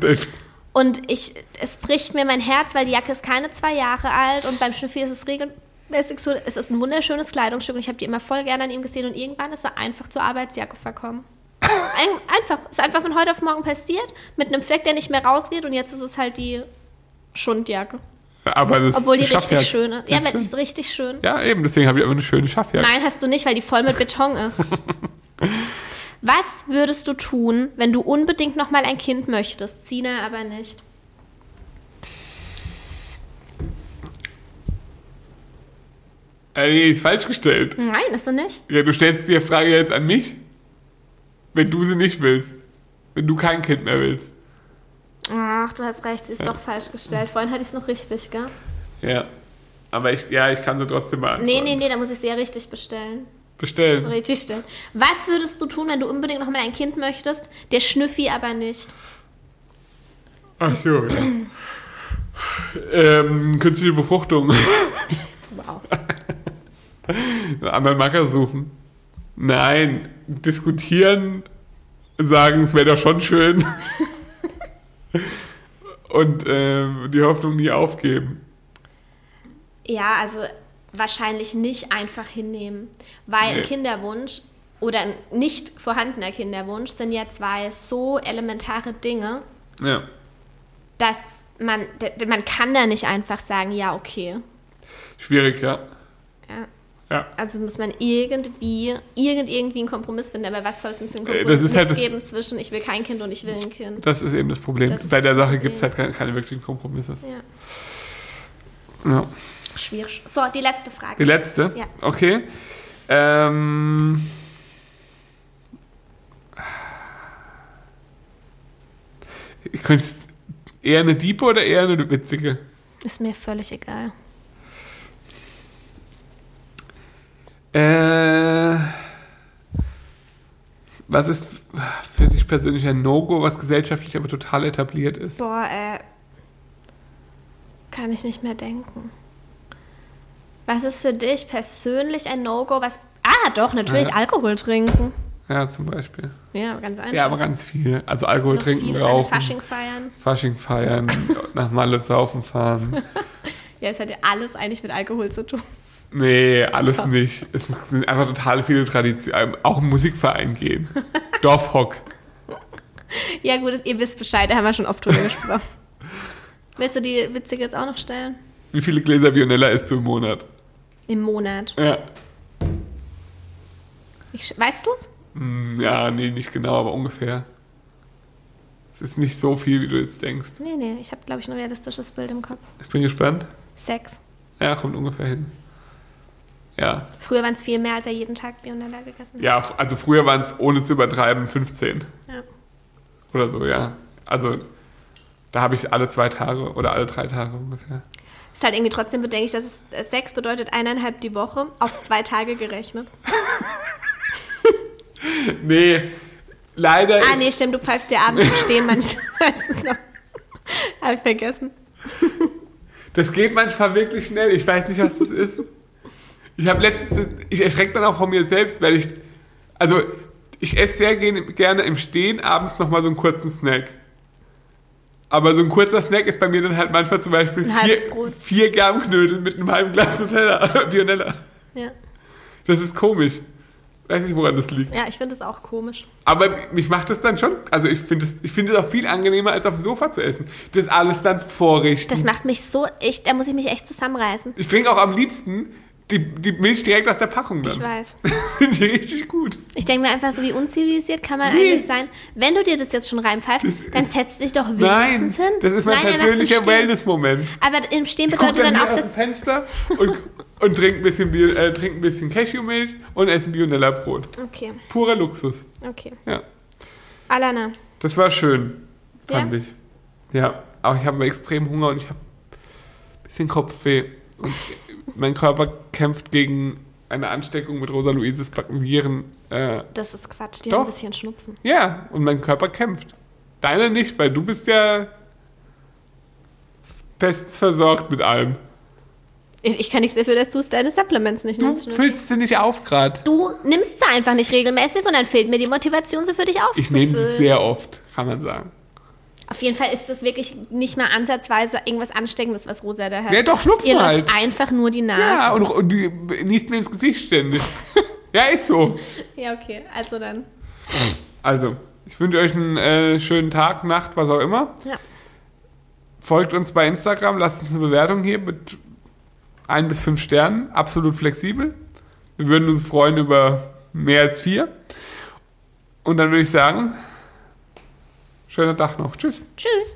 Und ich, es bricht mir mein Herz, weil die Jacke ist keine zwei Jahre alt und beim Schnüffi ist es regelmäßig so, es ist ein wunderschönes Kleidungsstück und ich habe die immer voll gerne an ihm gesehen und irgendwann ist er einfach zur Arbeitsjacke verkommen. Ein, einfach, ist einfach von heute auf morgen passiert, mit einem Fleck, der nicht mehr rausgeht und jetzt ist es halt die Schundjacke. Aber das Obwohl die richtig ja- schöne. Ja, das aber die ist richtig schön. ja, eben, deswegen habe ich aber eine schöne Schaffjacke. Nein, hast du nicht, weil die voll mit Beton ist. Was würdest du tun, wenn du unbedingt noch mal ein Kind möchtest? Zina aber nicht. Äh, nee, ist falsch gestellt. Nein, ist du nicht. Ja, du stellst die Frage jetzt an mich, wenn du sie nicht willst. Wenn du kein Kind mehr willst. Ach, du hast recht, sie ist doch falsch gestellt. Vorhin hatte ich es noch richtig, gell? Ja. Aber ich, ja, ich kann sie trotzdem beantworten. Nee, nee, nee, da muss ich sie ja richtig bestellen. Bestellen. Richtig stellen. Was würdest du tun, wenn du unbedingt noch mal ein Kind möchtest? Der Schnüffi aber nicht. Ach so, ja. ähm, künstliche Befruchtung. Wow. einen anderen Macker suchen. Nein, diskutieren, sagen, es wäre doch schon schön. Und ähm, die Hoffnung nie aufgeben. Ja, also wahrscheinlich nicht einfach hinnehmen, weil Nee. ein Kinderwunsch oder ein nicht vorhandener Kinderwunsch sind ja zwei so elementare Dinge, Ja. dass man, man kann da nicht einfach sagen, ja, okay. Schwierig, ja. Ja. Ja. Also muss man irgendwie, irgend, irgendwie einen Kompromiss finden. Aber was soll es denn für einen Kompromiss halt geben zwischen ich will kein Kind und ich will ein Kind? Das ist eben das Problem. Das Bei der Sache gibt es halt keine, keine wirklichen Kompromisse. Ja, Ja. Schwierig. So, die letzte Frage. Die letzte? Ja. Okay. Ähm, ich könnte eher eine Diepe oder eher eine witzige? Ist mir völlig egal. Äh, was ist für dich persönlich ein No-Go, was gesellschaftlich aber total etabliert ist? Boah, äh. Kann ich nicht mehr denken. Was ist für dich persönlich ein No-Go? Was. Ah, doch, natürlich Ja. Alkohol trinken. Ja, zum Beispiel. Ja, ganz einfach. Ja, aber ganz viel. Also Alkohol Noch trinken, vieles, eine rauchen, Fasching feiern. Fasching feiern, nach Malle saufen fahren. Ja, es hat ja alles eigentlich mit Alkohol zu tun. Nee, alles Doch. nicht. Es sind einfach total viele Traditionen. Auch im Musikverein gehen. Dorfhock. Ja, gut, ihr wisst Bescheid, da haben wir schon oft drüber gesprochen. Willst du die witzige jetzt auch noch stellen? Wie viele Gläser Bionella isst du im Monat? Im Monat. Ja. Ich, weißt du es? Hm, Ja, nee, nicht genau, aber ungefähr. Es ist nicht so viel, wie du jetzt denkst. Nee, nee, ich habe, glaube ich, ein realistisches Bild im Kopf. Ich bin gespannt. Sechs. Ja, kommt ungefähr hin. Ja. Früher waren es viel mehr, als er jeden Tag Bionella gegessen hat. Ja, also früher waren es, ohne zu übertreiben, 15 Ja. oder so, ja. Also da habe ich alle zwei Tage oder alle drei Tage ungefähr. Ist halt irgendwie trotzdem bedenklich, dass es äh, sechs bedeutet eineinhalb die Woche, auf zwei Tage gerechnet. Nee, leider Ah, nee, stimmt, du pfeifst dir abends im Stehen manchmal. Das ist noch. Hab ich vergessen. das geht manchmal wirklich schnell. Ich weiß nicht, was das ist. Ich habe letztens, ich erschrecke dann auch von mir selbst, weil ich, also ich esse sehr gerne, gerne im Stehen abends nochmal so einen kurzen Snack. Aber so ein kurzer Snack ist bei mir dann halt manchmal zum Beispiel vier, vier Germknödel mit einem halben Glas Nutella, Bionella. Ja, Das ist komisch. Weiß nicht, woran das liegt. ja ich finde es auch komisch. Aber mich macht das dann schon, also ich finde es ich finde es auch viel angenehmer, als auf dem Sofa zu essen. Das alles dann vorrichten. Das macht mich so, ich, da muss ich mich echt zusammenreißen. ich trinke auch am liebsten die, die Milch direkt aus der Packung dann. Ich weiß. Das sind die richtig gut. Ich denke mir einfach so, wie unzivilisiert kann man Nee. eigentlich sein? Wenn du dir das jetzt schon reinpfeifst, dann setz dich doch Nein, wenigstens hin. das ist mein Nein, persönlicher. Wellness-Moment. Aber im Stehen bedeutet dann, dann auch, aus dem. Fenster und, und trinke ein bisschen, Bio, äh, trink ein bisschen Cashewmilch und esse ein Bionella-Brot. Okay, Purer Luxus. okay. Ja, Alana, das war schön, fand Ja? ich. Ja, aber ich habe extrem Hunger und ich habe ein bisschen Kopfweh. Und mein Körper kämpft gegen eine Ansteckung mit Rosa Luises Viren. Äh, das ist Quatsch, die Doch. haben ein bisschen Schnupfen. ja, und mein Körper kämpft. Deine nicht, weil du bist ja bestens versorgt mit allem. Ich, ich kann nichts dafür, dass du es deine Supplements nicht Du nimmst. füllst sie nicht auf gerade. Du nimmst sie einfach nicht regelmäßig und dann fehlt mir die Motivation, sie für dich aufzufüllen. Ich nehme sie sehr oft, kann man sagen. Auf jeden Fall ist das wirklich nicht mal ansatzweise irgendwas Ansteckendes, was Rosa da hat. Ja, doch, Schnupfen Ihr halt. einfach nur die Nase. Ja, und, und die niest mir ins Gesicht ständig. ja, ist so. Ja, okay, also dann. Also, ich wünsche euch einen äh, schönen Tag, Nacht, was auch immer. Ja. Folgt uns bei Instagram, lasst uns eine Bewertung hier mit ein bis fünf Sternen, absolut flexibel. Wir würden uns freuen über mehr als vier. Und dann würde ich sagen, schöner Tag noch. Tschüss. Tschüss.